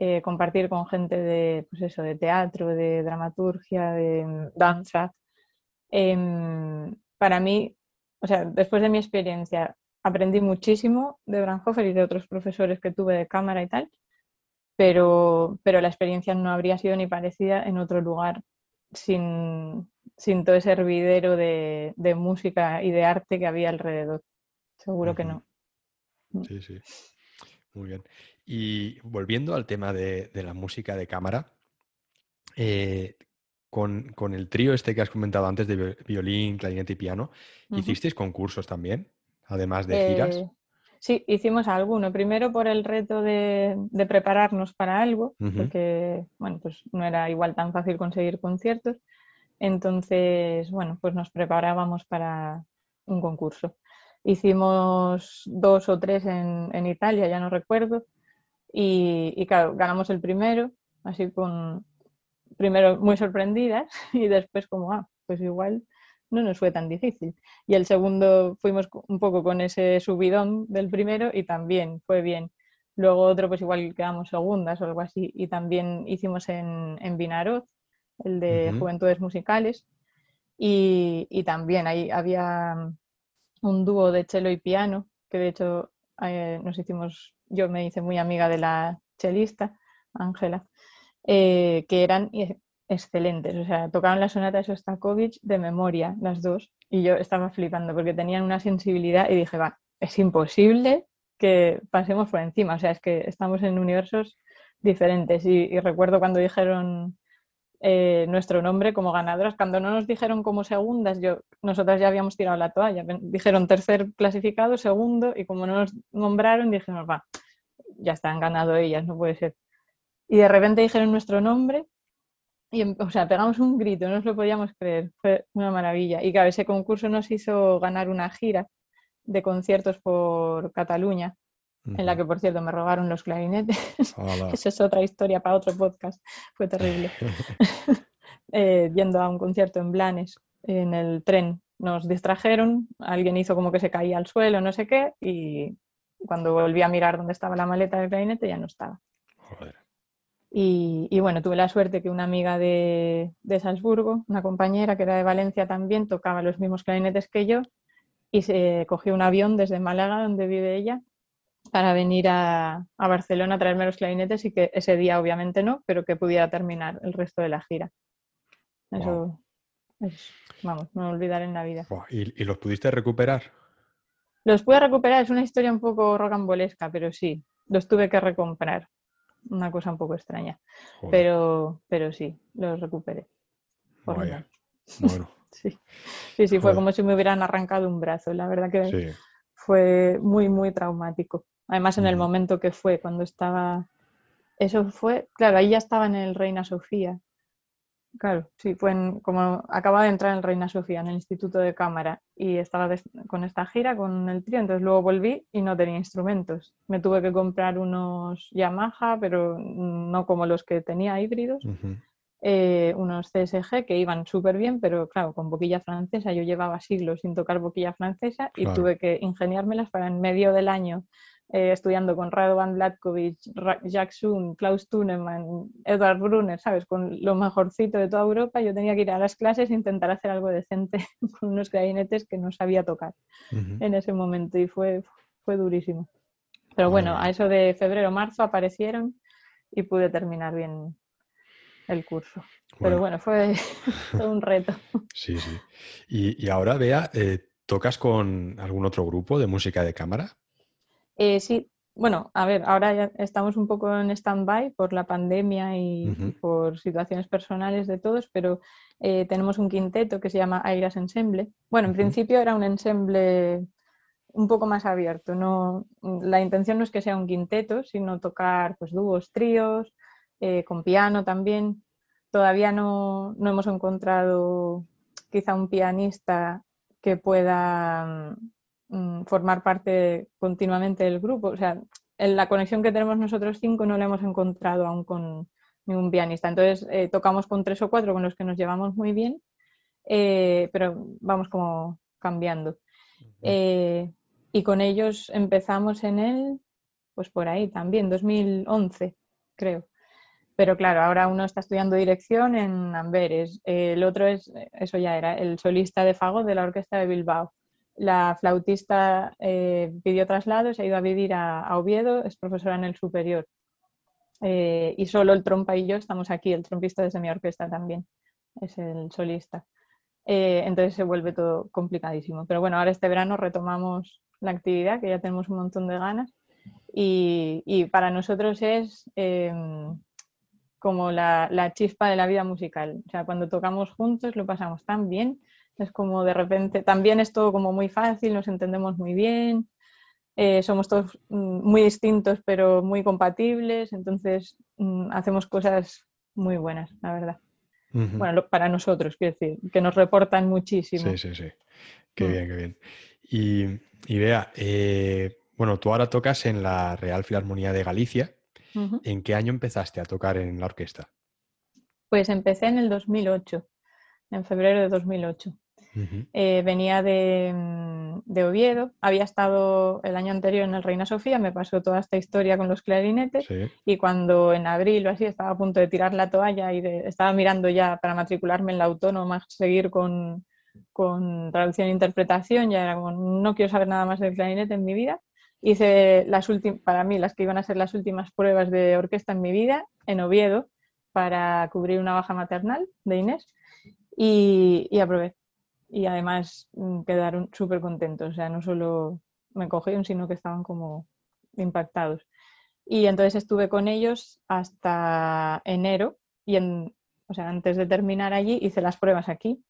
Eh, compartir con gente de, pues eso, de teatro, de dramaturgia, de danza, Em, para mí, o sea, después de mi experiencia, aprendí muchísimo de Branhofer y de otros profesores que tuve de cámara y tal, pero, pero la experiencia no habría sido ni parecida en otro lugar sin, todo ese hervidero de, música y de arte que había alrededor. Seguro que no. Sí, sí. Muy bien. Y volviendo al tema de, la música de cámara, eh, con, el trío este que has comentado antes de violín, clarinete y piano, ¿hicisteis concursos también, además de giras? Sí, hicimos alguno. Primero por el reto de, prepararnos para algo, porque bueno, pues no era igual tan fácil conseguir conciertos. Entonces, bueno, pues nos preparábamos para un concurso. Hicimos dos o tres en, Italia, ya no recuerdo, y, y, claro, ganamos el primero, así con, primero muy sorprendidas <laughs> y después como, ah, pues igual no nos fue tan difícil. Y el segundo fuimos un poco con ese subidón del primero y también fue bien. Luego otro, pues igual quedamos segundas o algo así. Y también hicimos en, en Vinaroz, el de Juventudes Musicales. Y, y, también ahí había un dúo de cello y piano, que de hecho eh, nos hicimos, yo me hice muy amiga de la chelista, Ángela, eh, que eran excelentes. O sea, tocaban la sonata de Sostakovich de memoria, las dos, y yo estaba flipando porque tenían una sensibilidad y dije, va, es imposible que pasemos por encima. O sea, es que estamos en universos diferentes. Y, recuerdo cuando dijeron eh, nuestro nombre como ganadoras, cuando no nos dijeron como segundas, yo, nosotras ya habíamos tirado la toalla. Dijeron tercer clasificado, segundo, y como no nos nombraron, dijimos, va, ya están ganado ellas, no puede ser. Y de repente dijeron nuestro nombre y, em, o sea, pegamos un grito, no nos lo podíamos creer, fue una maravilla. Y claro, ese concurso nos hizo ganar una gira de conciertos por Cataluña, en la que, por cierto, me robaron los clarinetes. <laughs> Esa es otra historia para otro podcast, fue terrible. <laughs> <laughs> eh, yendo a un concierto en Blanes, en el tren, nos distrajeron, alguien hizo como que se caía al suelo, no sé qué, y cuando volví a mirar dónde estaba la maleta del clarinete ya no estaba. Joder. Y, bueno, tuve la suerte que una amiga de, Salzburgo, una compañera que era de Valencia también, tocaba los mismos clarinetes que yo y se cogió un avión desde Málaga, donde vive ella, para venir a, Barcelona a traerme los clarinetes y que ese día obviamente no, pero que pudiera terminar el resto de la gira. Eso es, vamos, no olvidar en la vida. ¿Y, los pudiste recuperar? Los pude recuperar, es una historia un poco rocambolesca, pero sí, los tuve que recomprar una cosa un poco extraña. Pero, pero sí, lo recuperé. Bueno. <laughs> sí, sí, sí fue como si me hubieran arrancado un brazo. La verdad que fue muy, muy traumático. Además, en el momento que fue, cuando estaba... Eso fue, claro, ahí ya estaba en el Reina Sofía. Claro, sí, fue como acababa de entrar en Reina Sofía, en el Instituto de Cámara, y estaba con esta gira, con el trío, entonces luego volví y no tenía instrumentos. Me tuve que comprar unos Yamaha, pero no como los que tenía híbridos, eh, unos CSG que iban súper bien, pero claro, con boquilla francesa. Yo llevaba siglos sin tocar boquilla francesa y tuve que ingeniármelas para en medio del año eh, estudiando con Radovan Vlatkovic, Jack Sun, Klaus Tunemann, Edward Brunner, ¿sabes? Con lo mejorcito de toda Europa, yo tenía que ir a las clases e intentar hacer algo decente <laughs> con unos clarinetes que no sabía tocar en ese momento y fue, fue durísimo. Pero bueno, a eso de febrero, marzo aparecieron y pude terminar bien el curso. Pero bueno, fue <laughs> todo un reto. Sí, sí. Y, ahora, Bea, eh, ¿tocas con algún otro grupo de música de cámara? Eh, sí, bueno, a ver, ahora ya estamos un poco en stand-by por la pandemia y por situaciones personales de todos, pero eh, tenemos un quinteto que se llama Airas Ensemble. Bueno, en principio era un ensemble un poco más abierto. No, la intención no es que sea un quinteto, sino tocar pues, dúos, tríos, eh, con piano también. Todavía no, no hemos encontrado quizá un pianista que pueda Mm, formar parte continuamente del grupo. O sea, en la conexión que tenemos nosotros cinco no la hemos encontrado aún con ningún pianista. Entonces eh, tocamos con tres o cuatro con los que nos llevamos muy bien, eh, pero vamos como cambiando. Eh, y con ellos empezamos en el, pues por ahí también, 2011, creo. Pero claro, ahora uno está estudiando dirección en Amberes, el otro es, eso ya era, el solista de Fago de la Orquesta de Bilbao la flautista eh, pidió traslado, se ha ido a vivir a, Oviedo, es profesora en el superior. Eh, y solo el trompa y yo estamos aquí, el trompista de mi orquesta también. es el solista. Eh, entonces se vuelve todo complicadísimo. Pero bueno, ahora este verano retomamos la actividad, que ya tenemos un montón de ganas. Y, para nosotros es em, como la, la, chispa de la vida musical. O sea, cuando tocamos juntos lo pasamos tan bien. Es como de repente, también es todo como muy fácil, nos entendemos muy bien. Eh, somos todos mm, muy distintos pero muy compatibles, entonces mm, hacemos cosas muy buenas, la verdad. Bueno, para nosotros, quiero decir, que nos reportan muchísimo. Sí, sí, sí. Qué mm. bien, qué bien. Y, y vea, eh, bueno, tú ahora tocas en la Real Filarmonía de Galicia. ¿En qué año empezaste a tocar en la orquesta? Pues empecé en el 2008, en febrero de 2008. Eh, venía mm, de, Oviedo, había estado el año anterior en el Reina Sofía, me pasó toda esta historia con los clarinetes y cuando en abril o así estaba a punto de tirar la toalla y estaba mirando ya para matricularme en la autónoma, seguir con, traducción e interpretación, ya era como, no quiero saber nada más del clarinete en mi vida. Hice las últimas, para mí, las que iban a ser las últimas pruebas de orquesta en mi vida en Oviedo para cubrir una baja maternal de Inés y, y aprobé y además mm, quedaron súper contentos. O sea, no solo me cogieron, sino que estaban como impactados. Y entonces estuve con ellos hasta enero y en, o sea, antes de terminar allí hice las pruebas aquí.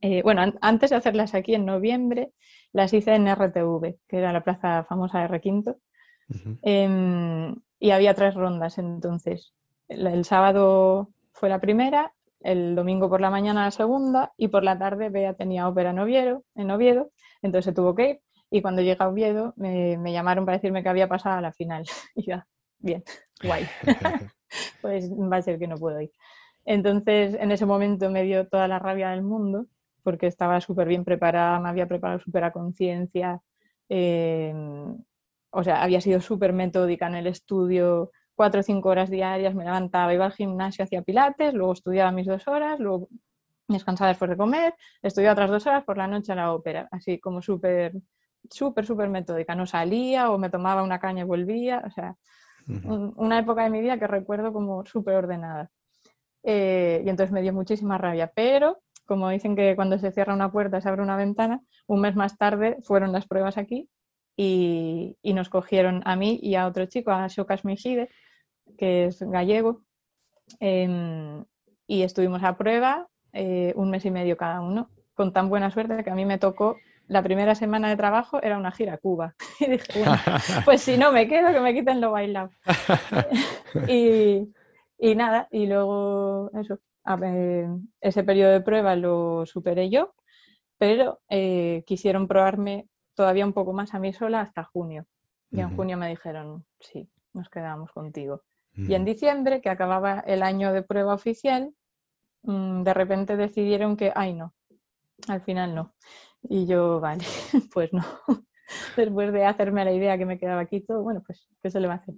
Eh, bueno, antes de hacerlas aquí en noviembre, las hice en RTV, que era la plaza famosa de Requinto. Em, y había tres rondas entonces. el, sábado fue la primera, el domingo por la mañana la segunda y por la tarde Bea tenía ópera en Oviedo, en Oviedo entonces se tuvo que ir y cuando llega a Oviedo me, llamaron para decirme que había pasado a la final. <laughs> Y ya, bien, guay. <laughs> pues va a ser que no puedo ir. Entonces en ese momento me dio toda la rabia del mundo porque estaba súper bien preparada, me había preparado súper a conciencia, eh, o sea, había sido súper metódica en el estudio, cuatro o cinco horas diarias, me levantaba, iba al gimnasio, hacía pilates, luego estudiaba mis dos horas, luego descansaba después de comer, estudiaba otras dos horas por la noche a la ópera, así como súper, súper, súper metódica. No salía o me tomaba una caña y volvía, o sea, una época de mi vida que recuerdo como súper ordenada. Eh, y entonces me dio muchísima rabia, pero como dicen que cuando se cierra una puerta se abre una ventana, un mes más tarde fueron las pruebas aquí y, nos cogieron a mí y a otro chico, a Shokas Mejide, que es gallego, em, y estuvimos a prueba eh, un mes y medio cada uno, con tan buena suerte que a mí me tocó la primera semana de trabajo era una gira a Cuba. <laughs> Y dije, bueno, <laughs> pues si no me quedo, que me quiten lo bailado. <laughs> y, y, nada, y luego eso, ese periodo de prueba lo superé yo, pero eh, quisieron probarme todavía un poco más a mí sola hasta junio. Y en junio me dijeron, sí, nos quedamos contigo. Y en diciembre, que acababa el año de prueba oficial, mm, de repente decidieron que, ay, no, al final no. Y yo, vale, <laughs> pues no. <laughs> Después de hacerme la idea que me quedaba aquí todo, bueno, pues, ¿qué se le va a hacer?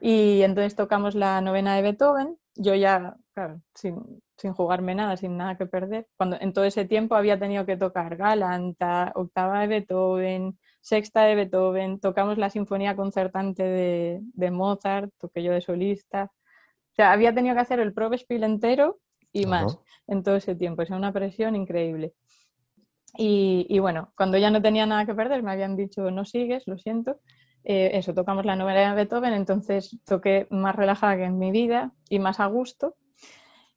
Y entonces tocamos la novena de Beethoven. Yo ya, claro, sin, sin jugarme nada, sin nada que perder. Cuando en todo ese tiempo había tenido que tocar Galanta, octava de Beethoven, sexta de Beethoven, tocamos la sinfonía concertante de, Mozart, toqué yo de solista. O sea, había tenido que hacer el Probespiel entero y más en todo ese tiempo. O sea, una presión increíble. Y, bueno, cuando ya no tenía nada que perder, me habían dicho, no sigues, lo siento. Eh, eso, tocamos la novela de Beethoven, entonces toqué más relajada que en mi vida y más a gusto.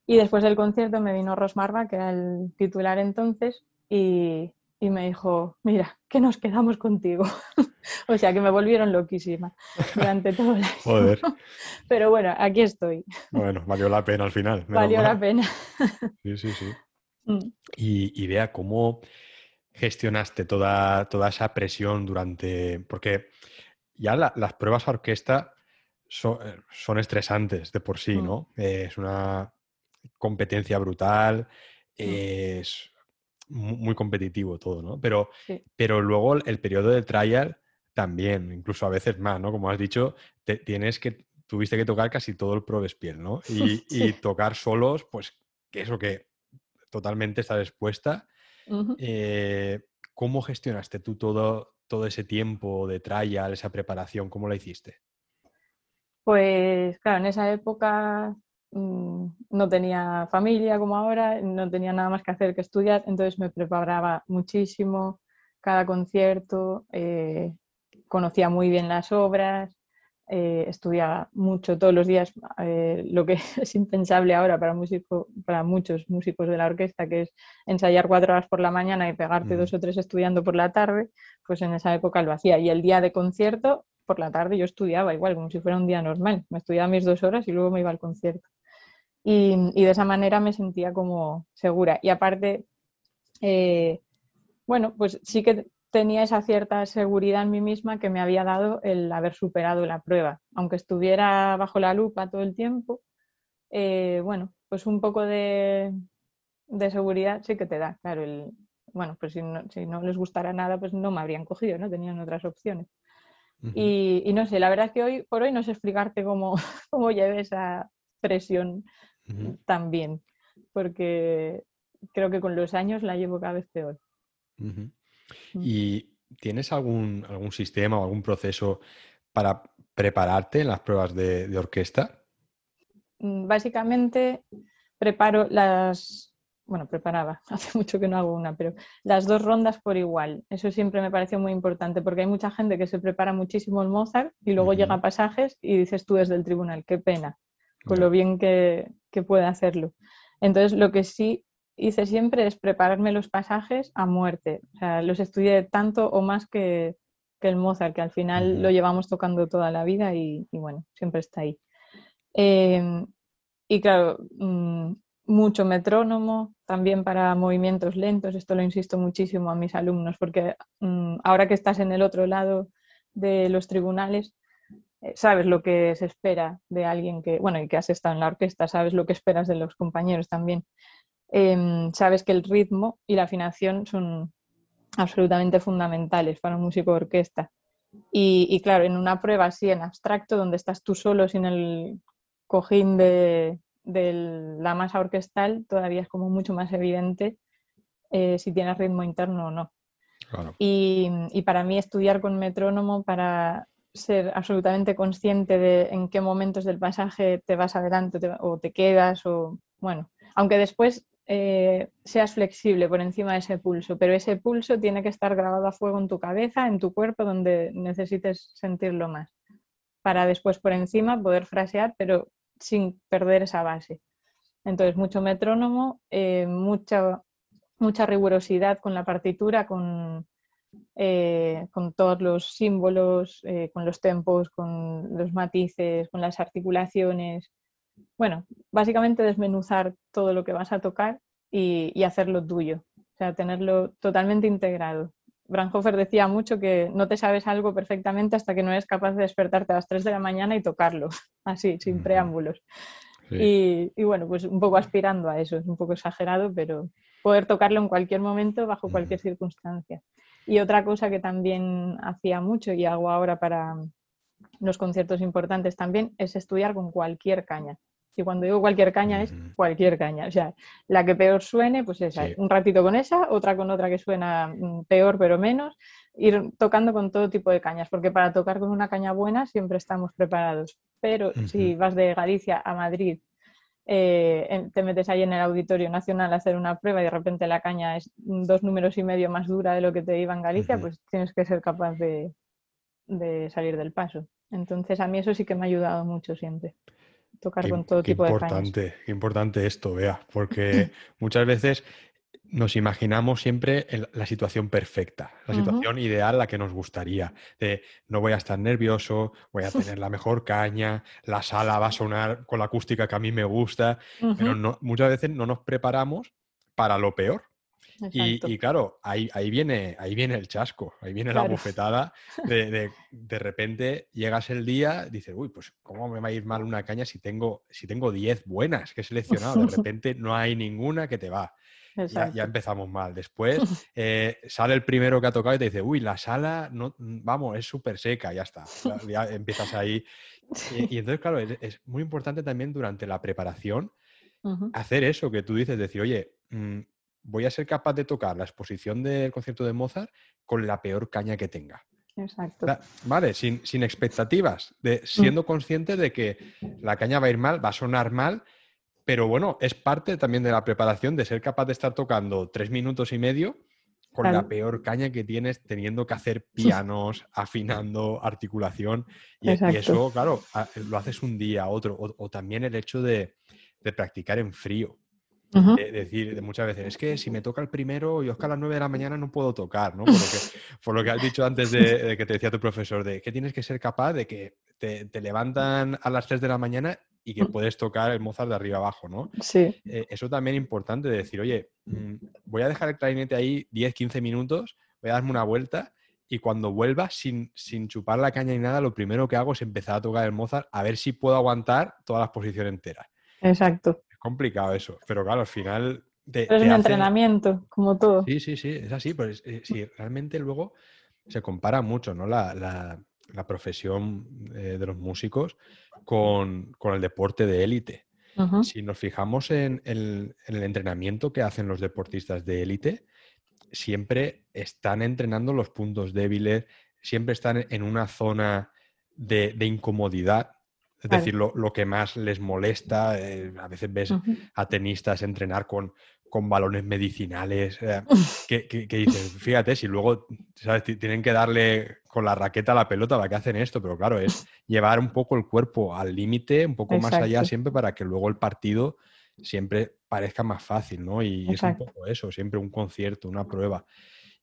Y después del concierto me vino Rosmarva, que era el titular entonces, y, me dijo, mira, que nos quedamos contigo. <laughs> o sea, que me volvieron loquísima durante todo el año. Joder. <laughs> Pero bueno, aquí estoy. Bueno, valió la pena al final. Valió la pena. <laughs> sí, sí, sí. Mm. Y, vea cómo gestionaste toda, toda esa presión durante... Porque ya las pruebas a orquesta son, eh, son, estresantes de por sí, mm. ¿no? es una competencia brutal, mm. es muy competitivo todo, ¿no? Pero, pero luego el periodo de trial también, incluso a veces más, ¿no? Como has dicho, tienes que, tuviste que tocar casi todo el Pro Despiel, ¿no? <laughs> Y, tocar solos, pues que eso que totalmente está expuesta. Eh, ¿Cómo gestionaste tú todo, todo ese tiempo de trial, esa preparación? ¿Cómo la hiciste? Pues claro, en esa época no tenía familia como ahora, no tenía nada más que hacer que estudiar, entonces me preparaba muchísimo cada concierto, eh, conocía muy bien las obras, eh, estudiaba mucho todos los días, eh, lo que <laughs> es impensable ahora para, músico, para muchos músicos de la orquesta, que es ensayar cuatro horas por la mañana y pegarte dos o tres estudiando por la tarde, pues en esa época lo hacía. Y el día de concierto, por la tarde yo estudiaba igual, como si fuera un día normal. Me estudiaba mis dos horas y luego me iba al concierto. Y, de esa manera me sentía como segura. Y aparte, eh, bueno, pues sí que tenía esa cierta seguridad en mí misma que me había dado el haber superado la prueba. Aunque estuviera bajo la lupa todo el tiempo, eh, bueno, pues un poco de, seguridad sí que te da, claro. El, bueno, pues si no, les gustara nada, pues no me habrían cogido, ¿no? Tenían otras opciones. y, no sé, la verdad es que hoy por hoy no sé explicarte cómo, <laughs> cómo llevé esa presión tan bien, porque creo que con los años la llevo cada vez peor. Mm. ¿Y tienes algún, algún sistema o algún proceso para prepararte en las pruebas de, orquesta? Mm, básicamente preparo las, bueno, preparaba, <laughs> hace mucho que no hago una, pero las dos rondas por igual. Eso siempre me pareció muy importante porque hay mucha gente que se prepara muchísimo el Mozart y luego llega a pasajes y dices tú desde el tribunal, qué pena, con lo bien que, que puede hacerlo. Entonces, lo que sí hice siempre es prepararme los pasajes a muerte. O sea, los estudié tanto o más que, el Mozart, que al final lo llevamos tocando toda la vida y, bueno, siempre está ahí. Em, y claro, mm, mucho metrónomo, también para movimientos lentos, esto lo insisto muchísimo a mis alumnos, porque mm, ahora que estás en el otro lado de los tribunales, sabes lo que se espera de alguien que, bueno, y que has estado en la orquesta, sabes lo que esperas de los compañeros también. Em, sabes que el ritmo y la afinación son absolutamente fundamentales para un músico de orquesta. Y, claro, en una prueba así en abstracto, donde estás tú solo sin el cojín de, la masa orquestal, todavía es como mucho más evidente eh, si tienes ritmo interno o no. Y, para mí estudiar con metrónomo para ser absolutamente consciente de en qué momentos del pasaje te vas adelante o te quedas o bueno, aunque después eh, seas flexible por encima de ese pulso, pero ese pulso tiene que estar grabado a fuego en tu cabeza, en tu cuerpo, donde necesites sentirlo más, para después por encima poder frasear, pero sin perder esa base. Entonces, mucho metrónomo, eh, mucha, mucha rigurosidad con la partitura, con, eh, con todos los símbolos, con los tempos, con los matices, con las articulaciones, bueno, básicamente desmenuzar todo lo que vas a tocar y, hacerlo tuyo, o sea, tenerlo totalmente integrado. Branhofer decía mucho que no te sabes algo perfectamente hasta que no eres capaz de despertarte a las 3 de la mañana y tocarlo, <laughs> así, sin preámbulos. Y, bueno, pues un poco aspirando a eso, es un poco exagerado, pero poder tocarlo en cualquier momento, bajo cualquier circunstancia. Y otra cosa que también hacía mucho y hago ahora para los conciertos importantes también es estudiar con cualquier caña. Y cuando digo cualquier caña es cualquier caña. O sea, la que peor suene, pues esa. Un ratito con esa, otra con otra que suena mm, peor pero menos. Ir tocando con todo tipo de cañas, porque para tocar con una caña buena siempre estamos preparados. Pero si vas de Galicia a Madrid, eh, te metes ahí en el Auditorio Nacional a hacer una prueba y de repente la caña es dos números y medio más dura de lo que te iba en Galicia, pues tienes que ser capaz de, de salir del paso. Entonces a mí eso sí que me ha ayudado mucho siempre tocar con todo tipo importante, de Qué importante esto, vea, porque <laughs> muchas veces nos imaginamos siempre la situación perfecta, la situación ideal, la que nos gustaría. De no voy a estar nervioso, voy a tener la mejor caña, la sala va a <laughs> sonar con la acústica que a mí me gusta, pero no, muchas veces no nos preparamos para lo peor. Y, claro, ahí, ahí, viene, ahí viene el chasco, ahí viene la bufetada <laughs> de, de, repente llegas el día, dices, uy, pues ¿cómo me va a ir mal una caña si tengo, si tengo 10 buenas que he seleccionado? De <laughs> repente no hay ninguna que te va. Ya, empezamos mal. <laughs> Después eh, sale el primero que ha tocado y te dice, uy, la sala, no, vamos, es súper seca, ya está. Ya empiezas ahí. Y, entonces, claro, es, muy importante también durante la preparación hacer eso que tú dices, decir, oye, mm, voy a ser capaz de tocar la exposición del concierto de Mozart con la peor caña que tenga. Exacto. Vale, sin, expectativas, de, mm. siendo consciente de que la caña va a ir mal, va a sonar mal, pero bueno, es parte también de la preparación de ser capaz de estar tocando tres minutos y medio con la peor caña que tienes teniendo que hacer <laughs> pianos, afinando, articulación. Y, eso, claro, lo haces un día, otro. O, también el hecho de, practicar en frío. Es decir, de muchas veces, es que si me toca el primero, yo es que a las 9 de la mañana no puedo tocar, ¿no? Por lo que, por lo que has dicho antes de, que te decía tu profesor, de que tienes que ser capaz de que te, te levantan a las 3 de la mañana y que mm. puedes tocar el Mozart de arriba abajo, ¿no? Sí. Eh, eso también es importante de decir, oye, mm, voy a dejar el clarinete ahí 10, 15 minutos, voy a darme una vuelta y cuando vuelva sin, sin chupar la caña ni nada, lo primero que hago es empezar a tocar el Mozart a ver si puedo aguantar todas las posiciones enteras. Exacto. Es complicado eso, pero claro, al final... es un entrenamiento, como todo. Sí, sí, sí, es así, pues eh, sí, realmente luego se compara mucho, ¿no? La, la profesión eh, de los músicos con, el deporte de élite. Si nos fijamos en el, entrenamiento que hacen los deportistas de élite, siempre están entrenando los puntos débiles, siempre están en una zona de, incomodidad. Es decir, lo, que más les molesta, eh, a veces ves a tenistas entrenar con, con balones medicinales, eh, <laughs> que, que, dicen, fíjate, si luego tienen que darle con la raqueta a la pelota, ¿para qué hacen esto? Pero claro, es <laughs> llevar un poco el cuerpo al límite, un poco más allá siempre para que luego el partido siempre parezca más fácil, ¿no? Y es un poco eso, siempre un concierto, una prueba.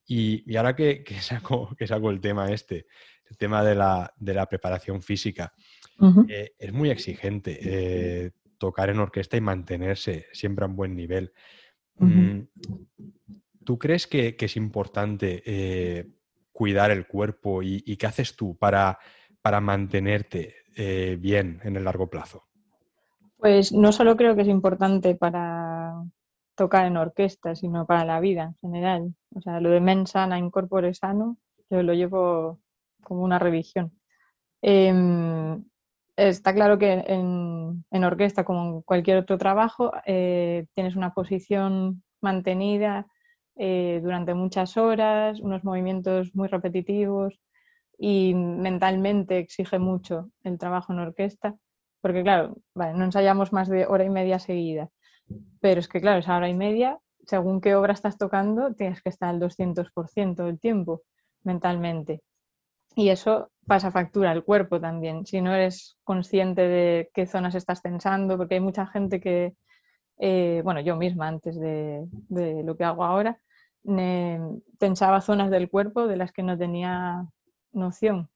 Y, ahora que, saco, que saco el tema este, el tema de la, preparación física, eh, es muy exigente eh, tocar en orquesta y mantenerse siempre a un buen nivel. Mm, ¿Tú crees que, es importante eh, cuidar el cuerpo y, qué haces tú para, para mantenerte bien en el largo plazo? Pues no solo creo que es importante para tocar en orquesta, sino para la vida en general. O sea, lo de mens sana, incorpore sano, yo lo llevo como una religión. Em, está claro que en, orquesta, como en cualquier otro trabajo, eh, tienes una posición mantenida eh, durante muchas horas, unos movimientos muy repetitivos y mentalmente exige mucho el trabajo en orquesta, porque claro, no ensayamos más de hora y media seguida, pero es que claro, esa hora y media, según qué obra estás tocando, tienes que estar al 200% del tiempo mentalmente. Y eso pasa factura al cuerpo también, si no eres consciente de qué zonas estás tensando, porque hay mucha gente que, eh, bueno, yo misma antes de, lo que hago ahora, tensaba zonas del cuerpo de las que no tenía noción.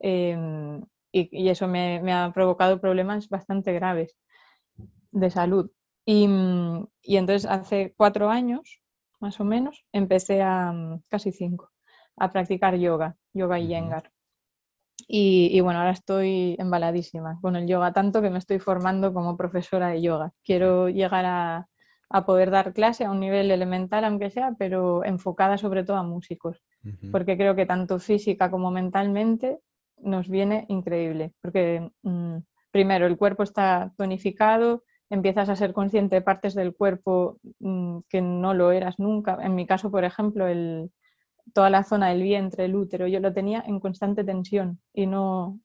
Em, y, eso me, ha provocado problemas bastante graves de salud. Y, y, entonces hace cuatro años, más o menos, empecé a, casi cinco, a practicar yoga, yoga y yengar. Y, bueno, ahora estoy embaladísima con el yoga, tanto que me estoy formando como profesora de yoga. Quiero llegar a, poder dar clase a un nivel elemental, aunque sea, pero enfocada sobre todo a músicos, porque creo que tanto física como mentalmente nos viene increíble, porque mm, primero el cuerpo está tonificado, empiezas a ser consciente de partes del cuerpo mm, que no lo eras nunca. En mi caso, por ejemplo, el, toda la zona del vientre, el útero, yo lo tenía en constante tensión y no,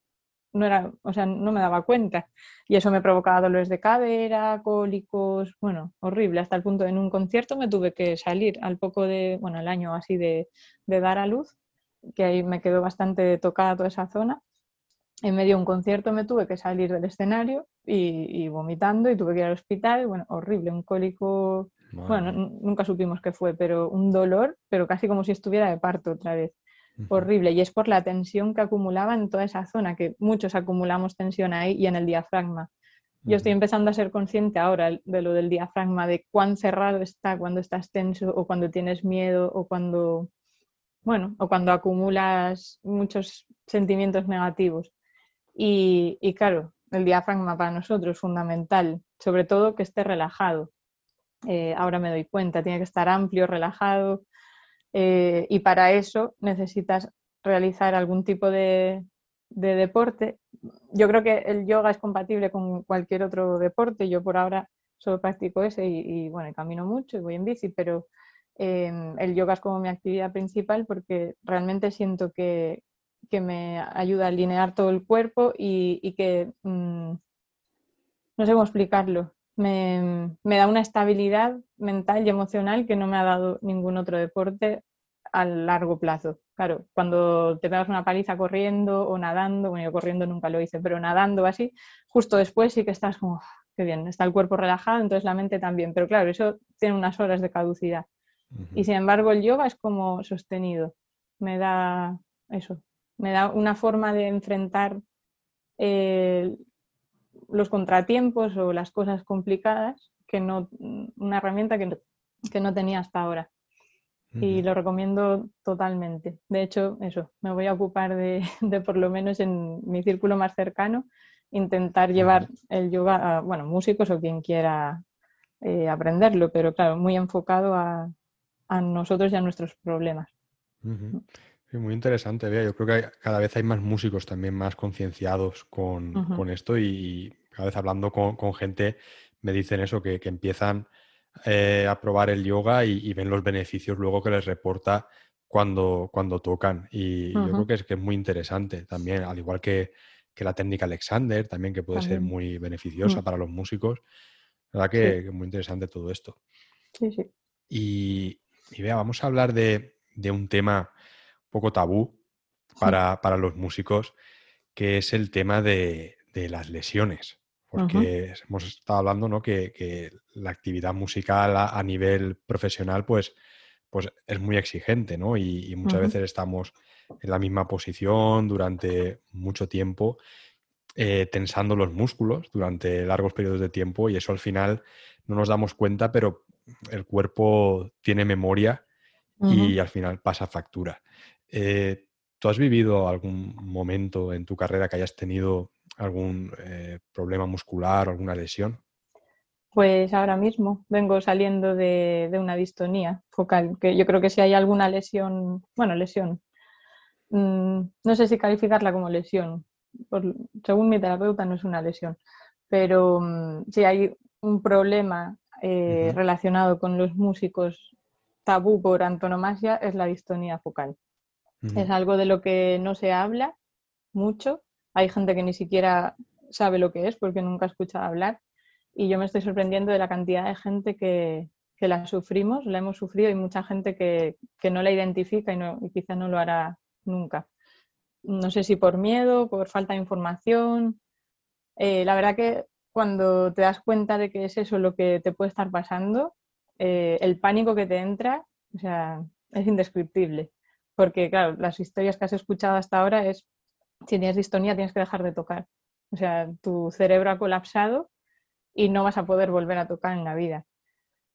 no era, o sea, no me daba cuenta. Y eso me provocaba dolores de cadera, cólicos, bueno, horrible, hasta el punto de en un concierto me tuve que salir al poco de, bueno, el año así de, dar a luz, que ahí me quedó bastante tocada toda esa zona. En medio de un concierto me tuve que salir del escenario y, y vomitando y tuve que ir al hospital, bueno, horrible, un cólico bueno, nunca supimos qué fue, pero un dolor, pero casi como si estuviera de parto otra vez. Horrible. Y es por la tensión que acumulaba en toda esa zona, que muchos acumulamos tensión ahí y en el diafragma. Yo estoy empezando a ser consciente ahora de lo del diafragma, de cuán cerrado está cuando estás tenso o cuando tienes miedo o cuando, bueno, o cuando acumulas muchos sentimientos negativos. Y, y claro, el diafragma para nosotros es fundamental, sobre todo que esté relajado. Eh, ahora me doy cuenta, tiene que estar amplio, relajado eh, y para eso necesitas realizar algún tipo de, deporte. Yo creo que el yoga es compatible con cualquier otro deporte, yo por ahora solo practico ese y, bueno, camino mucho y voy en bici, pero em, el yoga es como mi actividad principal porque realmente siento que, me ayuda a alinear todo el cuerpo y, que, mm, no sé cómo explicarlo, me, da una estabilidad mental y emocional que no me ha dado ningún otro deporte a largo plazo. Claro, cuando te pegas una paliza corriendo o nadando, bueno, yo corriendo nunca lo hice, pero nadando así, justo después sí que estás como, qué bien, está el cuerpo relajado, entonces la mente también, pero claro, eso tiene unas horas de caducidad. Y sin embargo el yoga es como sostenido, me da eso, me da una forma de enfrentar eh, los contratiempos o las cosas complicadas que no, una herramienta que, que no tenía hasta ahora. Y lo recomiendo totalmente. De hecho, eso, me voy a ocupar de, <laughs> de por lo menos en mi círculo más cercano, intentar llevar el yoga a, bueno, músicos o quien quiera eh, aprenderlo, pero claro, muy enfocado a, a, nosotros y a nuestros problemas. Muy interesante, Bea. Yo creo que cada vez hay más músicos también más concienciados con, con, esto y, cada vez hablando con, con gente me dicen eso, que, que empiezan eh, a probar el yoga y, ven los beneficios luego que les reporta cuando, cuando tocan. Y yo creo que es, que es muy interesante también, al igual que, que la técnica Alexander, también que puede ser muy beneficiosa mm. para los músicos. La verdad que, es muy interesante todo esto. Sí, sí. Y, vea, vamos a hablar de, de un tema poco tabú para, para, los músicos, que es el tema de, de las lesiones porque hemos estado hablando ¿no? que, la actividad musical a, nivel profesional pues, pues es muy exigente ¿no? y, muchas veces estamos en la misma posición durante mucho tiempo, eh, tensando los músculos durante largos periodos de tiempo y eso al final no nos damos cuenta, pero el cuerpo tiene memoria y al final pasa factura. Eh, ¿Tú has vivido algún momento en tu carrera que hayas tenido algún eh, problema muscular o alguna lesión? Pues ahora mismo vengo saliendo de, una distonía focal, que yo creo que si hay alguna lesión, bueno, lesión, mm, no sé si calificarla como lesión, según mi terapeuta no es una lesión, pero mm, si hay un problema eh, relacionado con los músicos tabú por antonomasia es la distonía focal. Es algo de lo que no se habla mucho hay gente que ni siquiera sabe lo que es porque nunca ha escuchado hablar y yo me estoy sorprendiendo de la cantidad de gente que, la sufrimos, la hemos sufrido y mucha gente que, no la identifica y, no, quizá no lo hará nunca. No sé si por miedo, por falta de información. Eh, la verdad que cuando te das cuenta de que es eso lo que te puede estar pasando, eh, el pánico que te entra, o sea, es indescriptible. Porque, claro, las historias que has escuchado hasta ahora es si tienes distonía tienes que dejar de tocar. O sea, tu cerebro ha colapsado y no vas a poder volver a tocar en la vida.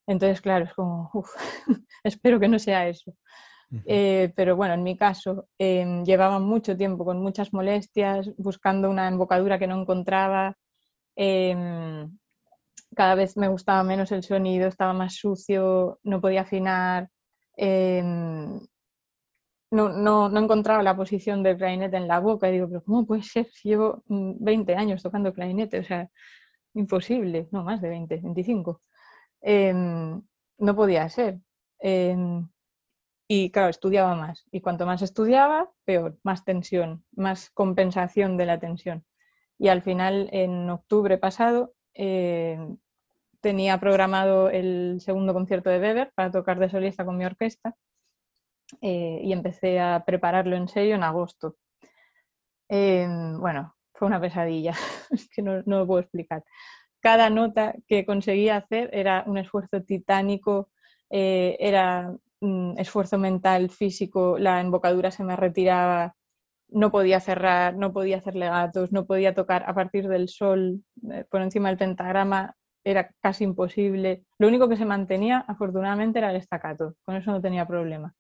Entonces, claro, es como, <laughs> espero que no sea eso. Eh, pero bueno, en mi caso, em, llevaba mucho tiempo con muchas molestias, buscando una embocadura que no encontraba. Em, cada vez me gustaba menos el sonido, estaba más sucio, no podía afinar. Em, no, no, no, encontraba la posición del clarinete en la boca y digo, pero ¿cómo puede ser? Llevo 20 mm, años tocando clarinete, o sea, imposible, no, más de 20, 25. Em, no podía ser. Em, y claro, estudiaba más. Y cuanto más estudiaba, peor, más tensión, más compensación de la tensión. Y al final, en octubre pasado, em, tenía programado el segundo concierto de Weber para tocar de solista con mi orquesta eh, y empecé a prepararlo en serio en agosto. Em, bueno, fue una pesadilla, <laughs> es que no, no, lo puedo explicar. Cada nota que conseguía hacer era un esfuerzo titánico, eh, era un esfuerzo mental, físico, la embocadura se me retiraba, no podía cerrar, no podía hacer legatos, no podía tocar a partir del sol eh, por encima del pentagrama, era casi imposible. Lo único que se mantenía, afortunadamente, era el estacato, con eso no tenía problema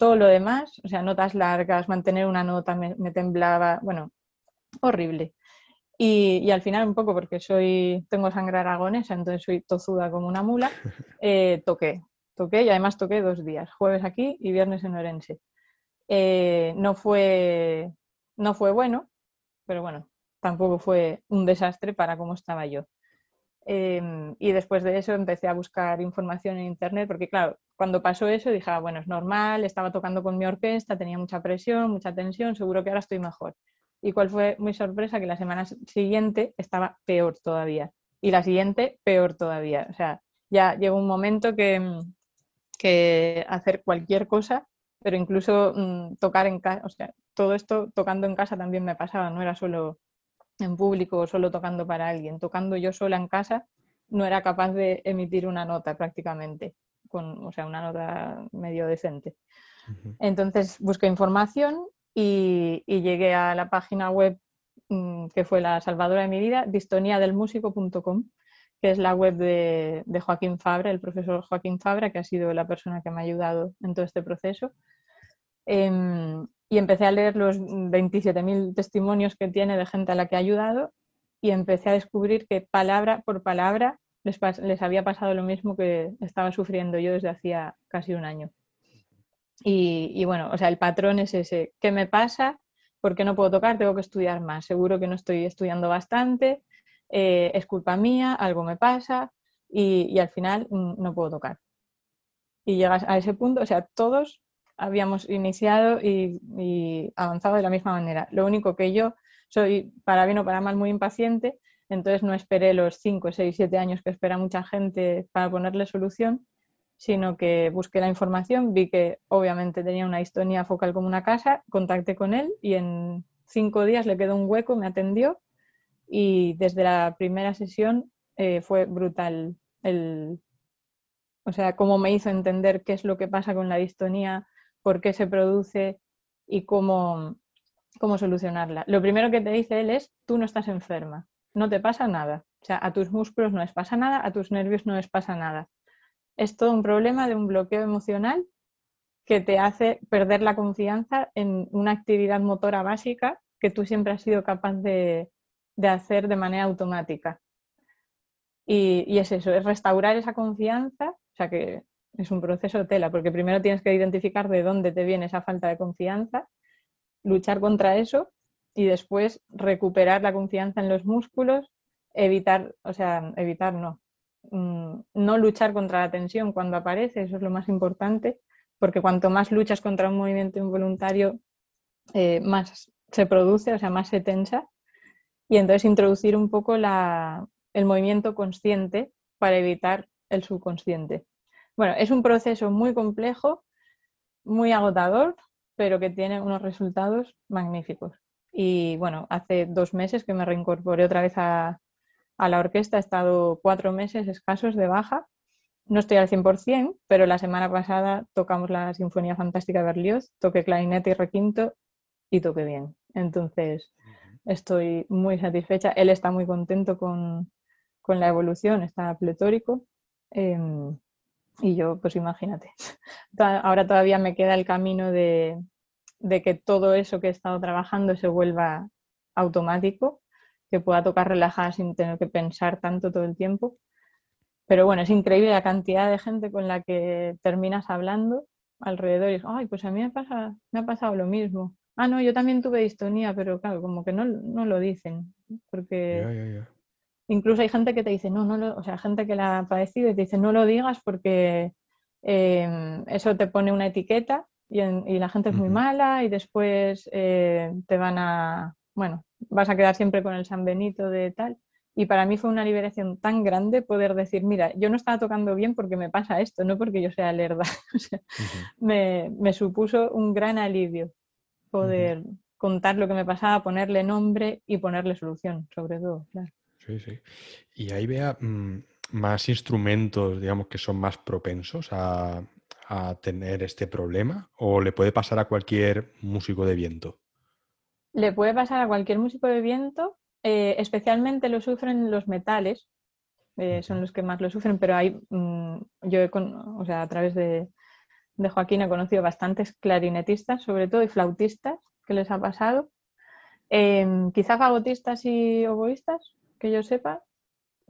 todo lo demás, o sea, notas largas, mantener una nota me, temblaba, bueno, horrible. Y, al final un poco porque soy, tengo sangre aragonesa, entonces soy tozuda como una mula, <laughs> eh, toqué, toqué y además toqué dos días, jueves aquí y viernes en Orense. Eh, no, fue, no fue bueno, pero bueno, tampoco fue un desastre para cómo estaba yo. Em, y después de eso empecé a buscar información en internet, porque claro, cuando pasó eso dije, ah, bueno, es normal, estaba tocando con mi orquesta, tenía mucha presión, mucha tensión, seguro que ahora estoy mejor. Y cuál fue mi sorpresa, que la semana siguiente estaba peor todavía. Y la siguiente, peor todavía. O sea, ya llegó un momento que, que hacer cualquier cosa, pero incluso mm, tocar en casa, o sea, todo esto tocando en casa también me pasaba, no era solo en público o solo tocando para alguien, tocando yo sola en casa no era capaz de emitir una nota prácticamente, con, o sea, una nota medio decente. Entonces busqué información y, llegué a la página web mm, que fue la salvadora de mi vida, distoniadelmusico.com, que es la web de, Joaquín Fabra, el profesor Joaquín Fabra, que ha sido la persona que me ha ayudado en todo este proceso. Em, y empecé a leer los 27.000 testimonios que tiene de gente a la que ha ayudado y empecé a descubrir que palabra por palabra les, había pasado lo mismo que estaba sufriendo yo desde hacía casi un año. Y, bueno, o sea, el patrón es ese. ¿Qué me pasa? ¿Por qué no puedo tocar? Tengo que estudiar más. Seguro que no estoy estudiando bastante. Eh, es culpa mía, algo me pasa y, al final mm, no puedo tocar. Y llegas a ese punto, o sea, todos habíamos iniciado y, y, avanzado de la misma manera. Lo único que yo soy, para bien o para mal, muy impaciente, entonces no esperé los 5, 6, 7 años que espera mucha gente para ponerle solución, sino que busqué la información, vi que obviamente tenía una histonía focal como una casa, contacté con él y en cinco días le quedó un hueco, me atendió y desde la primera sesión eh, fue brutal o sea, cómo me hizo entender qué es lo que pasa con la distonía, por qué se produce y cómo, cómo solucionarla. Lo primero que te dice él es, tú no estás enferma, no te pasa nada. O sea, a tus músculos no les pasa nada, a tus nervios no les pasa nada es todo un problema de un bloqueo emocional que te hace perder la confianza en una actividad motora básica que tú siempre has sido capaz de, hacer de manera automática. Y, es eso, es restaurar esa confianza, o sea que es un proceso de tela, porque primero tienes que identificar de dónde te viene esa falta de confianza, luchar contra eso y después recuperar la confianza en los músculos, evitar, o sea, evitar no, Mm, no luchar contra la tensión cuando aparece, eso es lo más importante, porque cuanto más luchas contra un movimiento involuntario, eh, más se produce, o sea, más se tensa. Y entonces introducir un poco el movimiento consciente para evitar el subconsciente. Bueno, es un proceso muy complejo, muy agotador, pero que tiene unos resultados magníficos. Y bueno, hace dos meses que me reincorporé otra vez a, a la orquesta. He estado cuatro meses escasos de baja. No estoy al 100%, pero la semana pasada tocamos la Sinfonía Fantástica de Berlioz, toqué clarinete y requinto y toqué bien. Entonces, estoy muy satisfecha. Él está muy contento con, la evolución, está pletórico. Em, y yo, pues imagínate, <laughs> ahora todavía me queda el camino de, de, que todo eso que he estado trabajando se vuelva automático que pueda tocar relajada sin tener que pensar tanto todo el tiempo. Pero bueno, es increíble la cantidad de gente con la que terminas hablando alrededor y dices, ay, pues a mí me, pasa, me ha pasado lo mismo. Ah, no, yo también tuve distonía, pero claro, como que no, no lo dicen. Porque incluso hay gente que te dice, no, no lo, o sea, gente que la ha padecido y te dice, no lo digas porque em, eso te pone una etiqueta y, la gente es muy mala y después eh, te van a, bueno, vas a quedar siempre con el San Benito de tal. Y para mí fue una liberación tan grande poder decir, mira, yo no estaba tocando bien porque me pasa esto, no porque yo sea lerda. <laughs> me, supuso un gran alivio poder contar lo que me pasaba, ponerle nombre y ponerle solución, sobre todo. Sí, sí. Y ahí vea mm, más instrumentos, digamos, que son más propensos a, a tener este problema o le puede pasar a cualquier músico de viento. Le puede pasar a cualquier músico de viento, eh, especialmente lo sufren los metales, eh, son los que más lo sufren, pero hay, mm, yo o sea, a través de, Joaquín he conocido bastantes clarinetistas, sobre todo, y flautistas que les ha pasado. Em, quizá fagotistas y oboístas, que yo sepa.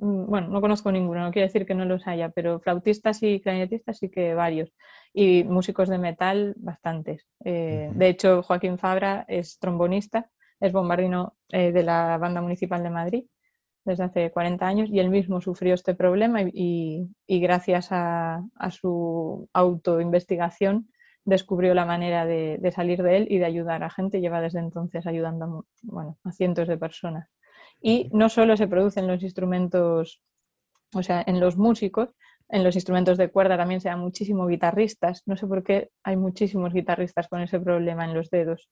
Mm, bueno, no conozco ninguno, no quiere decir que no los haya, pero flautistas y clarinetistas sí que varios y músicos de metal bastantes. Eh, de hecho, Joaquín Fabra es trombonista, es bombardino eh, de la Banda Municipal de Madrid desde hace 40 años y él mismo sufrió este problema y, gracias a, su autoinvestigación descubrió la manera de, salir de él y de ayudar a gente. Lleva desde entonces ayudando bueno, a cientos de personas. Y no solo se producen los instrumentos, o sea, en los músicos, en los instrumentos de cuerda también se dan muchísimos guitarristas. No sé por qué hay muchísimos guitarristas con ese problema en los dedos.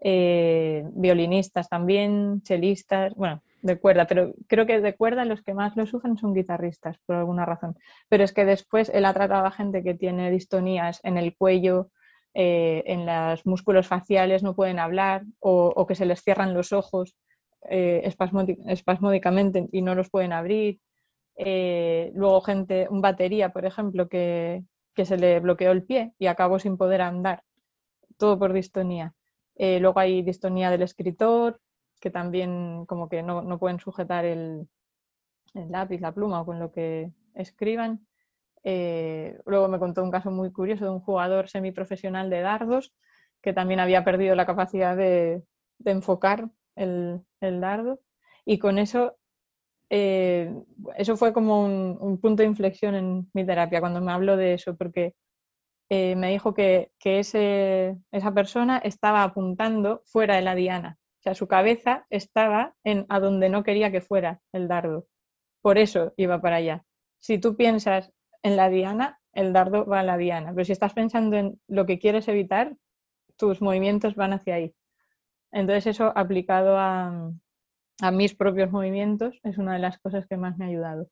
Eh, violinistas también, chelistas, bueno, de cuerda, pero creo que de cuerda los que más lo sufren son guitarristas, por alguna razón. Pero es que después él ha tratado a gente que tiene distonías en el cuello, eh, en los músculos faciales, no pueden hablar o, que se les cierran los ojos eh, espasmódicamente y no los pueden abrir. Eh, luego gente, un batería, por ejemplo, que, se le bloqueó el pie y acabó sin poder andar, todo por distonía. Eh, luego hay distonía del escritor, que también como que no, pueden sujetar el, lápiz, la pluma o con lo que escriban. Luego me contó un caso muy curioso de un jugador semiprofesional de dardos que también había perdido la capacidad de, enfocar el, el, dardo y con eso eh, eso fue como un, punto de inflexión en mi terapia cuando me habló de eso, porque eh, me dijo que, ese, esa persona estaba apuntando fuera de la diana. O sea, su cabeza estaba en a donde no quería que fuera el dardo. Por eso iba para allá. Si tú piensas en la diana, el dardo va a la diana. Pero si estás pensando en lo que quieres evitar, tus movimientos van hacia ahí. Entonces eso aplicado a, a mis propios movimientos es una de las cosas que más me ha ayudado.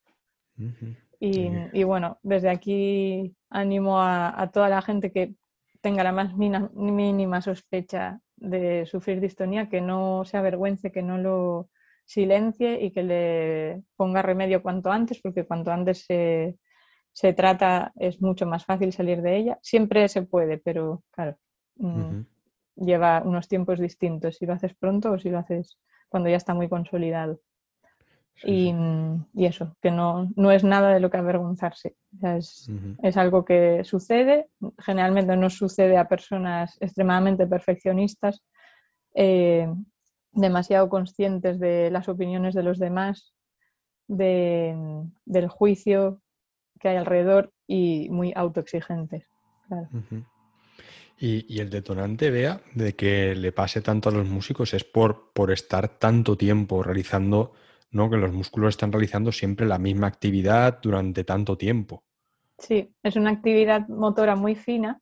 y, bueno, desde aquí animo a, toda la gente que tenga la más mínima sospecha de sufrir distonía, que no se avergüence, que no lo silencie y que le ponga remedio cuanto antes, porque cuanto antes se, se trata es mucho más fácil salir de ella. Siempre se puede, pero claro, mm, lleva unos tiempos distintos si lo haces pronto o si lo haces cuando ya está muy consolidado. y, eso, que no, no, es nada de lo que avergonzarse. es, es, algo que sucede, generalmente no sucede a personas extremadamente perfeccionistas, eh, demasiado conscientes de las opiniones de los demás, de, del juicio que hay alrededor y muy autoexigentes. Claro. Y, el detonante, vea, de que le pase tanto a los músicos es por, por estar tanto tiempo realizando, ¿no? Que los músculos están realizando siempre la misma actividad durante tanto tiempo. Sí, es una actividad motora muy fina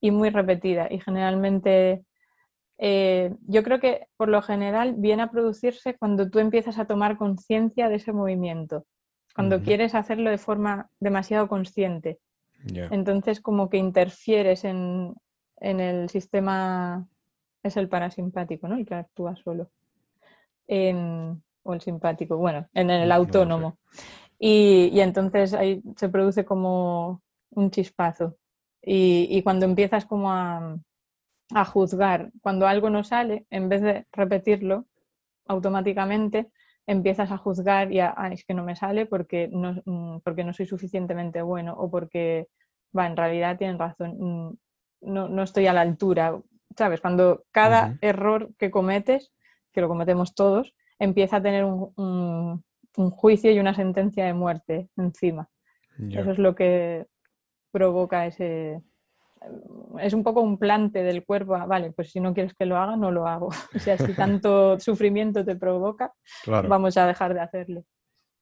y muy repetida. Y generalmente, eh, yo creo que por lo general viene a producirse cuando tú empiezas a tomar conciencia de ese movimiento, cuando quieres hacerlo de forma demasiado consciente. Entonces, como que interfieres en, en el sistema es el parasimpático, ¿no? El que actúa solo. o el simpático, bueno, en el autónomo. y, entonces ahí se produce como un chispazo. Y, cuando empiezas como a, juzgar, cuando algo no sale, en vez de repetirlo automáticamente, empiezas a juzgar y a, ah, es que no me sale porque no, mm, porque no soy suficientemente bueno o porque, va, en realidad tienen razón, mm, no, estoy a la altura. ¿Sabes? Cuando cada error que cometes, que lo cometemos todos, empieza a tener un, juicio y una sentencia de muerte encima. Eso es lo que provoca ese... Es un poco un plante del cuerpo, vale, pues si no quieres que lo haga, no lo hago. <laughs> O sea, si <laughs> tanto sufrimiento te provoca, vamos a dejar de hacerlo.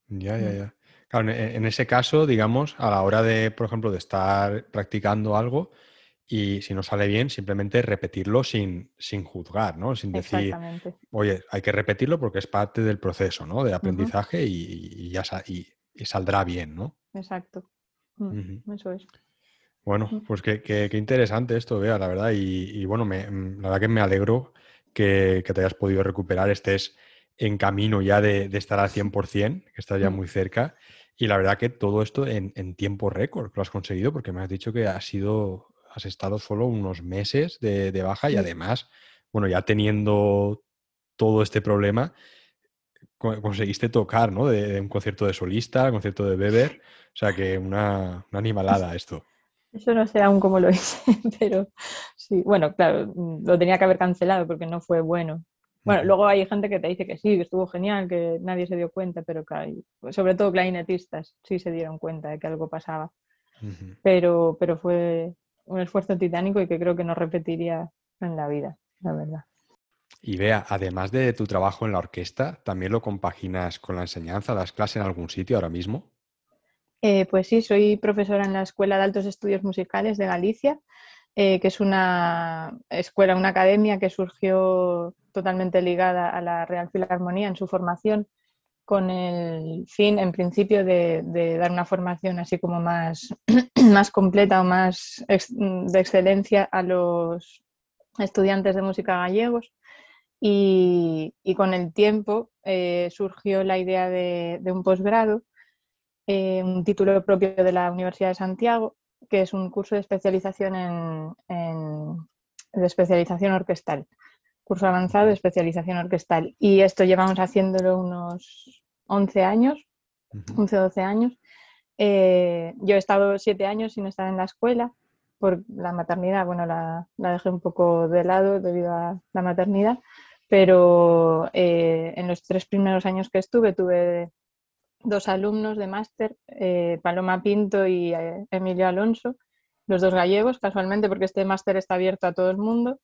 Ya, ya, ya. Claro, en ese caso, digamos, a la hora de, por ejemplo, de estar practicando algo, y si no sale bien, simplemente repetirlo sin, sin juzgar, ¿no? Sin decir, oye, hay que repetirlo porque es parte del proceso, ¿no? De aprendizaje y, ya y, saldrá bien, ¿no? Exacto. Mm, eso es. Bueno, pues qué, interesante esto, vea, la verdad. Y, bueno, me, mm, la verdad que me alegro que, te hayas podido recuperar, estés en camino ya de, estar al 100%, que estás ya muy cerca. Y la verdad que todo esto en, en tiempo récord lo has conseguido, porque me has dicho que ha sido has estado solo unos meses de, baja y además, bueno, ya teniendo todo este problema, conseguiste tocar, ¿no? De, un concierto de solista, concierto de Weber, o sea que una, animalada esto. Eso no sé aún cómo lo <laughs> hice, pero sí, bueno, claro, mm, lo tenía que haber cancelado porque no fue bueno. Bueno, luego hay gente que te dice que sí, que estuvo genial, que nadie se dio cuenta, pero claro, sobre todo clarinetistas sí se dieron cuenta de que algo pasaba. pero, pero fue, un esfuerzo titánico y que creo que no repetiría en la vida, la verdad. Y vea, además de tu trabajo en la orquesta, ¿también lo compaginas con la enseñanza? ¿Das clase en algún sitio ahora mismo? Eh, pues sí, soy profesora en la Escuela de Altos Estudios Musicales de Galicia, eh, que es una escuela, una academia que surgió totalmente ligada a la Real Filarmonía en su formación, con el fin, en principio, de, dar una formación así como más, <clears throat> más completa o más de excelencia a los estudiantes de música gallegos. Y, con el tiempo eh, surgió la idea de un posgrado eh, un título propio de la Universidad de Santiago, que es un curso de especialización en, de especialización orquestal, curso avanzado de especialización orquestal. Y esto llevamos haciéndolo unos 11 años, 11 o 12 años. Eh, yo he estado 7 años sin estar en la escuela por la maternidad, bueno, la, dejé un poco de lado debido a la maternidad, pero eh, en los tres primeros años que estuve tuve dos alumnos de máster, eh, Paloma Pinto y eh, Emilio Alonso, los dos gallegos, casualmente, porque este máster está abierto a todo el mundo,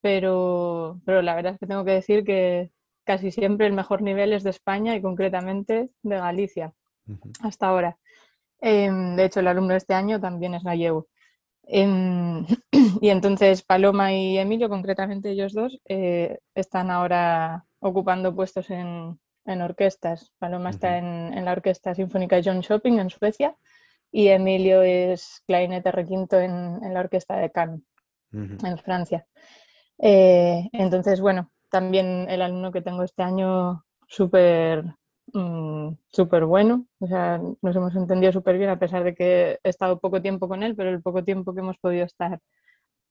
pero, pero la verdad es que tengo que decir que casi siempre el mejor nivel es de España y concretamente de Galicia, hasta ahora. Em, de hecho, el alumno de este año también es gallego. Em, <clears throat> y entonces Paloma y Emilio, concretamente ellos dos, eh, están ahora ocupando puestos en, en orquestas. Paloma está en, la Orquesta Sinfónica John Shopping en Suecia y Emilio es clarinete requinto en, en la Orquesta de Cannes en Francia. Eh, entonces, bueno, también el alumno que tengo este año súper mm, súper bueno, o sea, nos hemos entendido súper bien a pesar de que he estado poco tiempo con él, pero el poco tiempo que hemos podido estar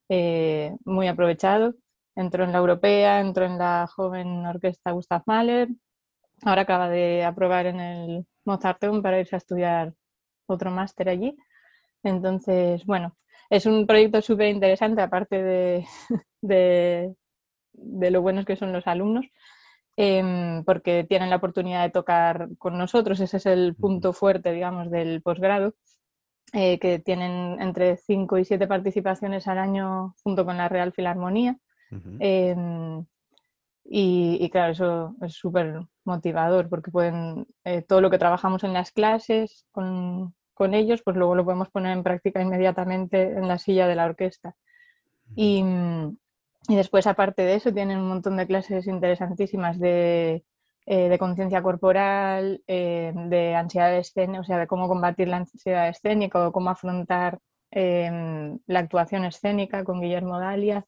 eh, muy aprovechado. Entró en la europea, entró en la joven orquesta Gustav Mahler, Ahora acaba de aprobar en el Mozarteum para irse a estudiar otro máster allí. Entonces, bueno, es un proyecto súper interesante, aparte <laughs> de, de, lo buenos que son los alumnos, em, porque tienen la oportunidad de tocar con nosotros. Ese es el punto fuerte, digamos, del posgrado, eh, que tienen entre 5 y 7 participaciones al año junto con la Real Filarmonía. Y, claro, eso es súper motivador porque pueden, eh, todo lo que trabajamos en las clases con, con, ellos, pues luego lo podemos poner en práctica inmediatamente en la silla de la orquesta. Y, y después, aparte de eso, tienen un montón de clases interesantísimas de, eh, de conciencia corporal, eh, de ansiedad escénica, o sea, de cómo combatir la ansiedad escénica o cómo afrontar la actuación escénica con Guillermo Dalia.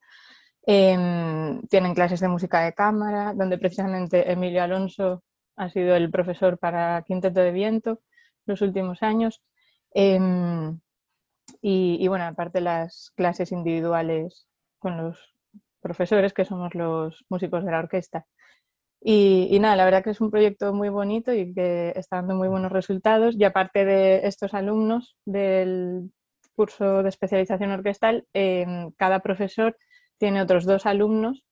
Em, tienen clases de música de cámara, donde precisamente Emilio Alonso ha sido el profesor para Quinteto de Viento los últimos años. Em, y, bueno, aparte las clases individuales con los profesores, que somos los músicos de la orquesta. Y, nada, la verdad que es un proyecto muy bonito y que está dando muy buenos resultados. Y aparte de estos alumnos del curso de especialización orquestal, em, cada profesor tiene otros dos alumnos,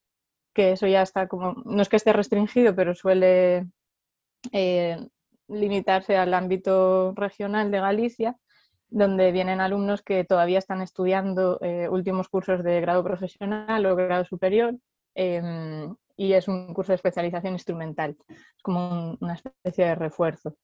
que eso ya está como, no es que esté restringido, pero suele eh, limitarse al ámbito regional de Galicia, donde vienen alumnos que todavía están estudiando eh, últimos cursos de grado profesional o grado superior. Em, y es un curso de especialización instrumental, es como una especie de refuerzo.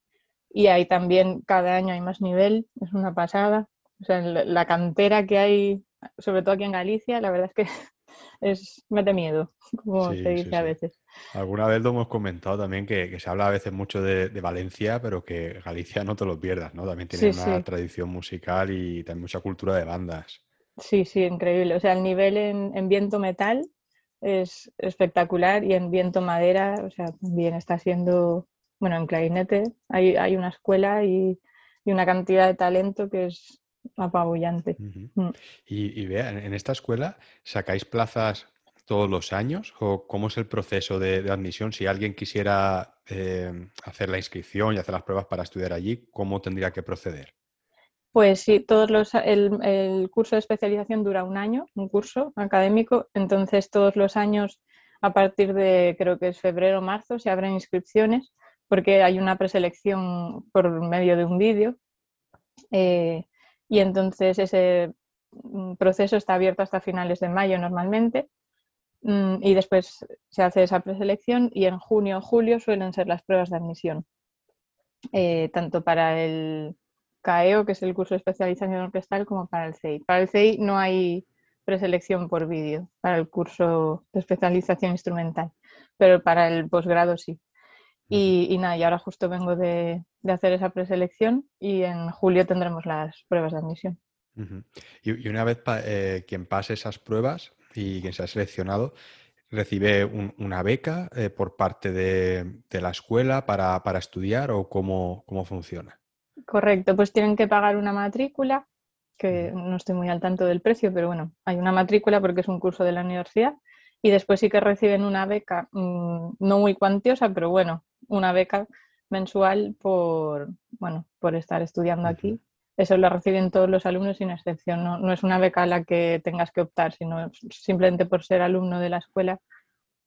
Y ahí también cada año hay más nivel, es una pasada. O sea, la cantera que hay, sobre todo aquí en Galicia, la verdad es que <laughs> es mete miedo, como se dice a veces. Alguna vez lo hemos comentado también que, se habla a veces mucho de, Valencia, pero que Galicia no te lo pierdas, ¿no? También tiene una tradición musical y también mucha cultura de bandas. Sí, sí, increíble. O sea, el nivel en, viento metal es espectacular y en viento madera, o sea, también está siendo, bueno, en clarinete hay, hay una escuela y, y una cantidad de talento que es apabullante. Mm. Y, y vea, en esta escuela sacáis plazas todos los años o cómo es el proceso de, admisión? Si alguien quisiera eh, hacer la inscripción y hacer las pruebas para estudiar allí, ¿cómo tendría que proceder? Pues sí, todos los, el, el, curso de especialización dura un año, un curso académico, entonces todos los años a partir de creo que es febrero o marzo se abren inscripciones porque hay una preselección por medio de un vídeo. Eh, y entonces ese mm, proceso está abierto hasta finales de mayo normalmente y después se hace esa preselección y en junio o julio suelen ser las pruebas de admisión, eh, tanto para el CAEO, que es el curso de especialización orquestal, como para el CEI. Para el CEI no hay preselección por vídeo, para el curso de especialización instrumental, pero para el posgrado sí. Y, nada, y ahora justo vengo de, hacer esa preselección y en julio tendremos las pruebas de admisión. y, una vez eh, quien pase esas pruebas y quien sea seleccionado, recibe una beca eh, por parte de, la escuela para, estudiar o cómo, cómo, funciona? Correcto, pues tienen que pagar una matrícula, que no estoy muy al tanto del precio, pero bueno, hay una matrícula porque es un curso de la universidad y después sí que reciben una beca, mm, no muy cuantiosa, pero bueno, una beca mensual por, bueno, por estar estudiando aquí. Eso lo reciben todos los alumnos sin excepción. No, es una beca a la que tengas que optar, sino simplemente por ser alumno de la escuela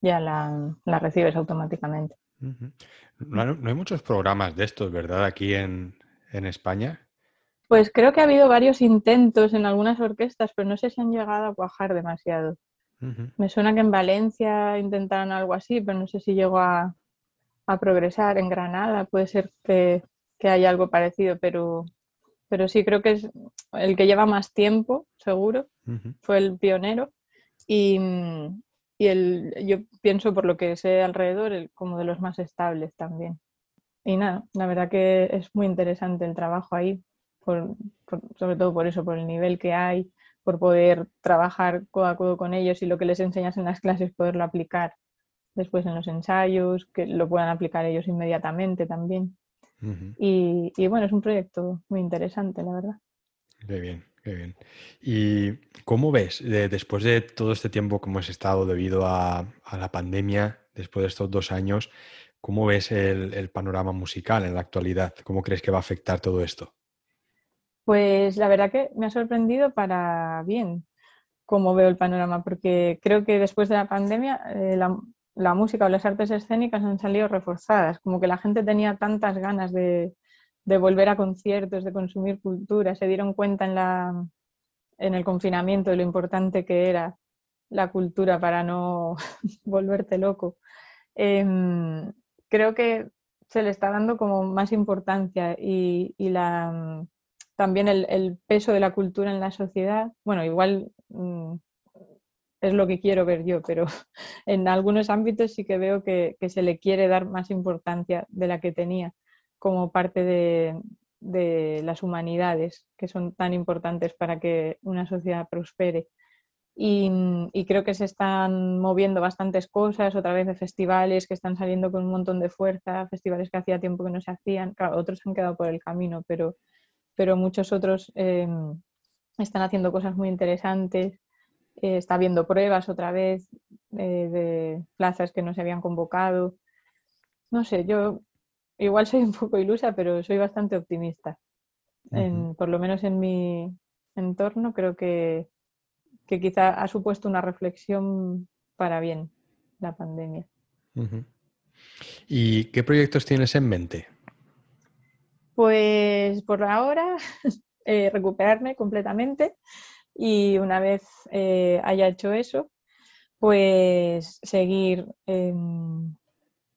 ya la, recibes automáticamente. no, hay muchos programas de estos, ¿verdad? Aquí en, España. Pues creo que ha habido varios intentos en algunas orquestas, pero no sé si han llegado a cuajar demasiado. Me suena que en Valencia intentaron algo así, pero no sé si llegó a, a progresar en Granada, puede ser que, haya algo parecido, pero, pero sí creo que es el que lleva más tiempo, seguro, fue el pionero y, el, yo pienso por lo que sé alrededor el, como de los más estables también. Y nada, la verdad que es muy interesante el trabajo ahí, sobre todo por eso, por el nivel que hay, por poder trabajar codo a codo con ellos y lo que les enseñas en las clases poderlo aplicar después en los ensayos, que lo puedan aplicar ellos inmediatamente también. Y, bueno, es un proyecto muy interesante, la verdad. Qué bien, qué bien. ¿Y cómo ves, después de todo este tiempo que hemos estado debido a, la pandemia, después de estos dos años, cómo ves el, panorama musical en la actualidad? ¿Cómo crees que va a afectar todo esto? Pues la verdad que me ha sorprendido para bien cómo veo el panorama, porque creo que después de la pandemia eh, la, la música o las artes escénicas han salido reforzadas, como que la gente tenía tantas ganas de, volver a conciertos, de consumir cultura, se dieron cuenta en, la, en el confinamiento de lo importante que era la cultura para no <laughs> volverte loco. Em, creo que se le está dando como más importancia y, la, también el, peso de la cultura en la sociedad. Bueno, igual mm, es lo que quiero ver yo, pero <laughs> en algunos ámbitos sí que veo que, se le quiere dar más importancia de la que tenía como parte de, las humanidades, que son tan importantes para que una sociedad prospere. Y, creo que se están moviendo bastantes cosas, otra vez de festivales que están saliendo con un montón de fuerza, festivales que hacía tiempo que no se hacían, claro, otros han quedado por el camino, pero, pero muchos otros em, están haciendo cosas muy interesantes. Eh, está habiendo pruebas otra vez eh, de plazas que no se habían convocado. No sé, yo igual soy un poco ilusa, pero soy bastante optimista. por lo menos en mi entorno creo que, que, quizá ha supuesto una reflexión para bien la pandemia. ¿Y qué proyectos tienes en mente? Pues por ahora <laughs> eh, recuperarme completamente y una vez eh, haya hecho eso, pues seguir,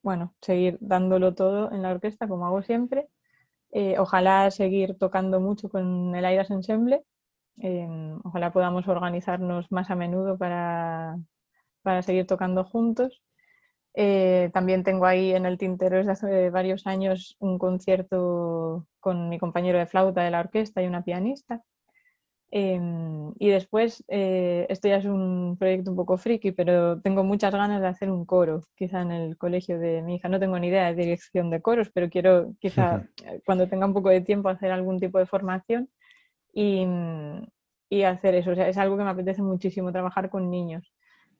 bueno, seguir dándolo todo en la orquesta como hago siempre. Eh, ojalá seguir tocando mucho con el Airas Ensemble. ojalá podamos organizarnos más a menudo para, para seguir tocando juntos. Eh, también tengo ahí en el tintero desde hace varios años un concierto con mi compañero de flauta de la orquesta y una pianista. Em, y después, eh, esto ya es un proyecto un poco friki, pero tengo muchas ganas de hacer un coro, quizá en el colegio de mi hija. No tengo ni idea de dirección de coros, pero quiero quizá <laughs> eh, cuando tenga un poco de tiempo hacer algún tipo de formación y, y hacer eso. O sea, es algo que me apetece muchísimo, trabajar con niños.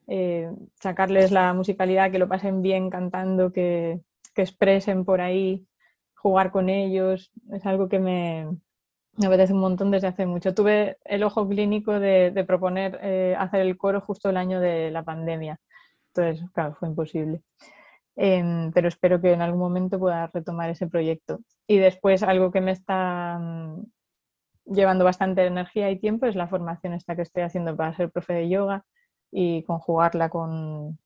Eh, sacarles la musicalidad, que lo pasen bien cantando, que, que expresen por ahí, jugar con ellos. Es algo que me, me apetece un montón desde hace mucho. Tuve el ojo clínico de, proponer eh, hacer el coro justo el año de la pandemia. Entonces, claro, fue imposible. Em, pero espero que en algún momento pueda retomar ese proyecto. Y después algo que me está mm, llevando bastante energía y tiempo es la formación esta que estoy haciendo para ser profe de yoga, y conjugarla con,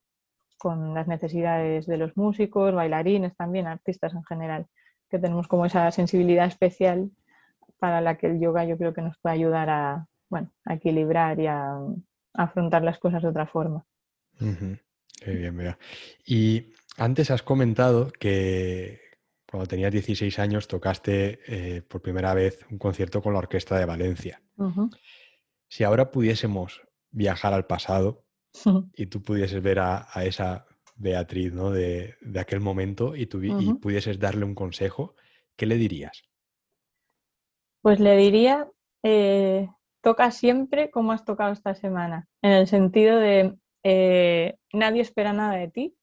con las necesidades de los músicos, bailarines también, artistas en general, que tenemos como esa sensibilidad especial para la que el yoga yo creo que nos puede ayudar a, bueno, a equilibrar y a, afrontar las cosas de otra forma. Qué bien, mira. Y antes has comentado que cuando tenías 16 años tocaste eh, por primera vez un concierto con la Orquesta de Valencia. Si ahora pudiésemos viajar al pasado y tú pudieses ver a, esa Beatriz ¿no? de, aquel momento y, tú, y pudieses darle un consejo, ¿qué le dirías? Pues le diría, eh, toca siempre como has tocado esta semana, en el sentido de eh, nadie espera nada de ti.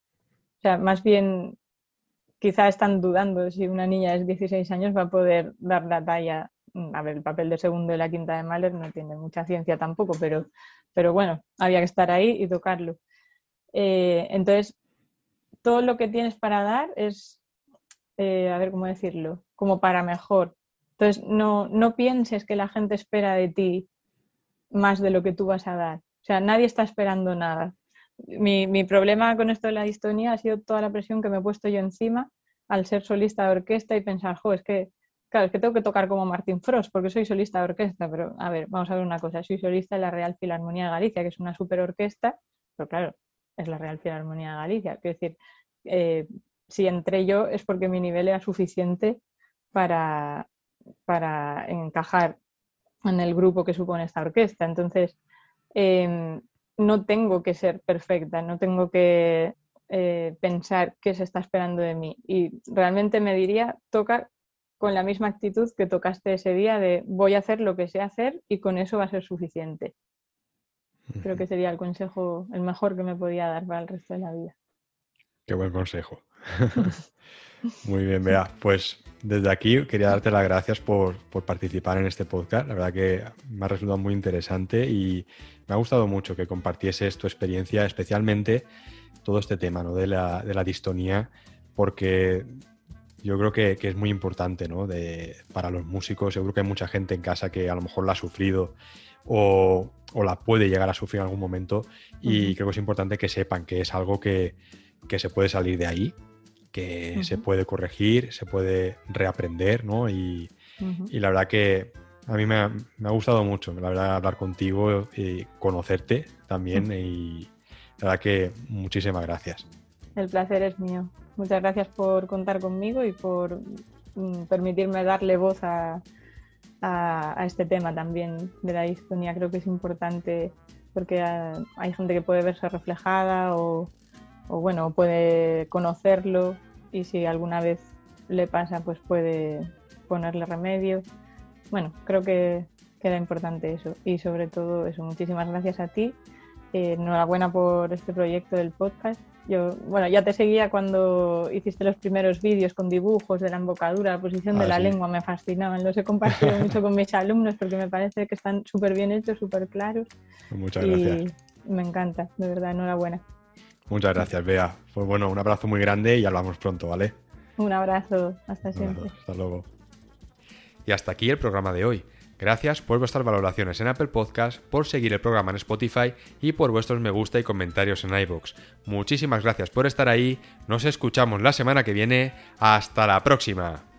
O sea, más bien quizá están dudando si una niña de 16 años va a poder dar la talla. A ver, el papel de segundo de la quinta de Mahler no tiene mucha ciencia tampoco, pero, pero bueno, había que estar ahí y tocarlo. Eh, entonces, todo lo que tienes para dar es, a ver cómo decirlo, como para mejor. Entonces, no, no pienses que la gente espera de ti más de lo que tú vas a dar. O sea, nadie está esperando nada. Mi, mi, problema con esto de la distonía ha sido toda la presión que me he puesto yo encima al ser solista de orquesta y pensar, jo, es que, claro, es que tengo que tocar como Martín Frost porque soy solista de orquesta, pero a ver, vamos a ver una cosa, soy solista de la Real Filarmonía de Galicia, que es una super orquesta, pero claro, es la Real Filarmonía de Galicia. Quiero decir, eh, si entré yo es porque mi nivel era suficiente para, para encajar en el grupo que supone esta orquesta. Entonces, em, no tengo que ser perfecta, no tengo que eh, pensar qué se está esperando de mí. Y realmente me diría, toca con la misma actitud que tocaste ese día de voy a hacer lo que sé hacer y con eso va a ser suficiente. Creo que sería el consejo, el mejor que me podía dar para el resto de la vida. Qué buen consejo. <laughs> <laughs> Muy bien, Bea. Pues desde aquí quería darte las gracias por, participar en este podcast. La verdad que me ha resultado muy interesante y me ha gustado mucho que compartieses tu experiencia, especialmente todo este tema ¿no? de, la, distonía, porque yo creo que, es muy importante ¿no? de, para los músicos. Seguro que hay mucha gente en casa que a lo mejor la ha sufrido o, la puede llegar a sufrir en algún momento y creo que es importante que sepan que es algo que, que se puede salir de ahí que se puede corregir, se puede reaprender, ¿no? Y, la verdad que a mí me ha, gustado mucho, la verdad, hablar contigo y conocerte también y la verdad que muchísimas gracias. El placer es mío. Muchas gracias por contar conmigo y por mm, permitirme darle voz a, este tema también de la distonía. Creo que es importante porque hay gente que puede verse reflejada o, o bueno, puede conocerlo y si alguna vez le pasa, pues puede ponerle remedio. Bueno, creo que, era importante eso y sobre todo eso. Muchísimas gracias a ti. Eh, enhorabuena por este proyecto del podcast. Yo, bueno, ya te seguía cuando hiciste los primeros vídeos con dibujos de la embocadura, la posición de ah, la lengua, me fascinaban. Los he compartido mucho con mis alumnos porque me parece que están súper bien hechos, súper claros. Muchas gracias. Me encanta, de verdad, enhorabuena. Muchas gracias, Bea. Pues bueno, un abrazo muy grande y hablamos pronto, ¿vale? Un abrazo, hasta siempre. hasta luego. Y hasta aquí el programa de hoy. Gracias por vuestras valoraciones en Apple Podcast, por seguir el programa en Spotify y por vuestros me gusta y comentarios en iVoox. Muchísimas gracias por estar ahí. Nos escuchamos la semana que viene. Hasta la próxima.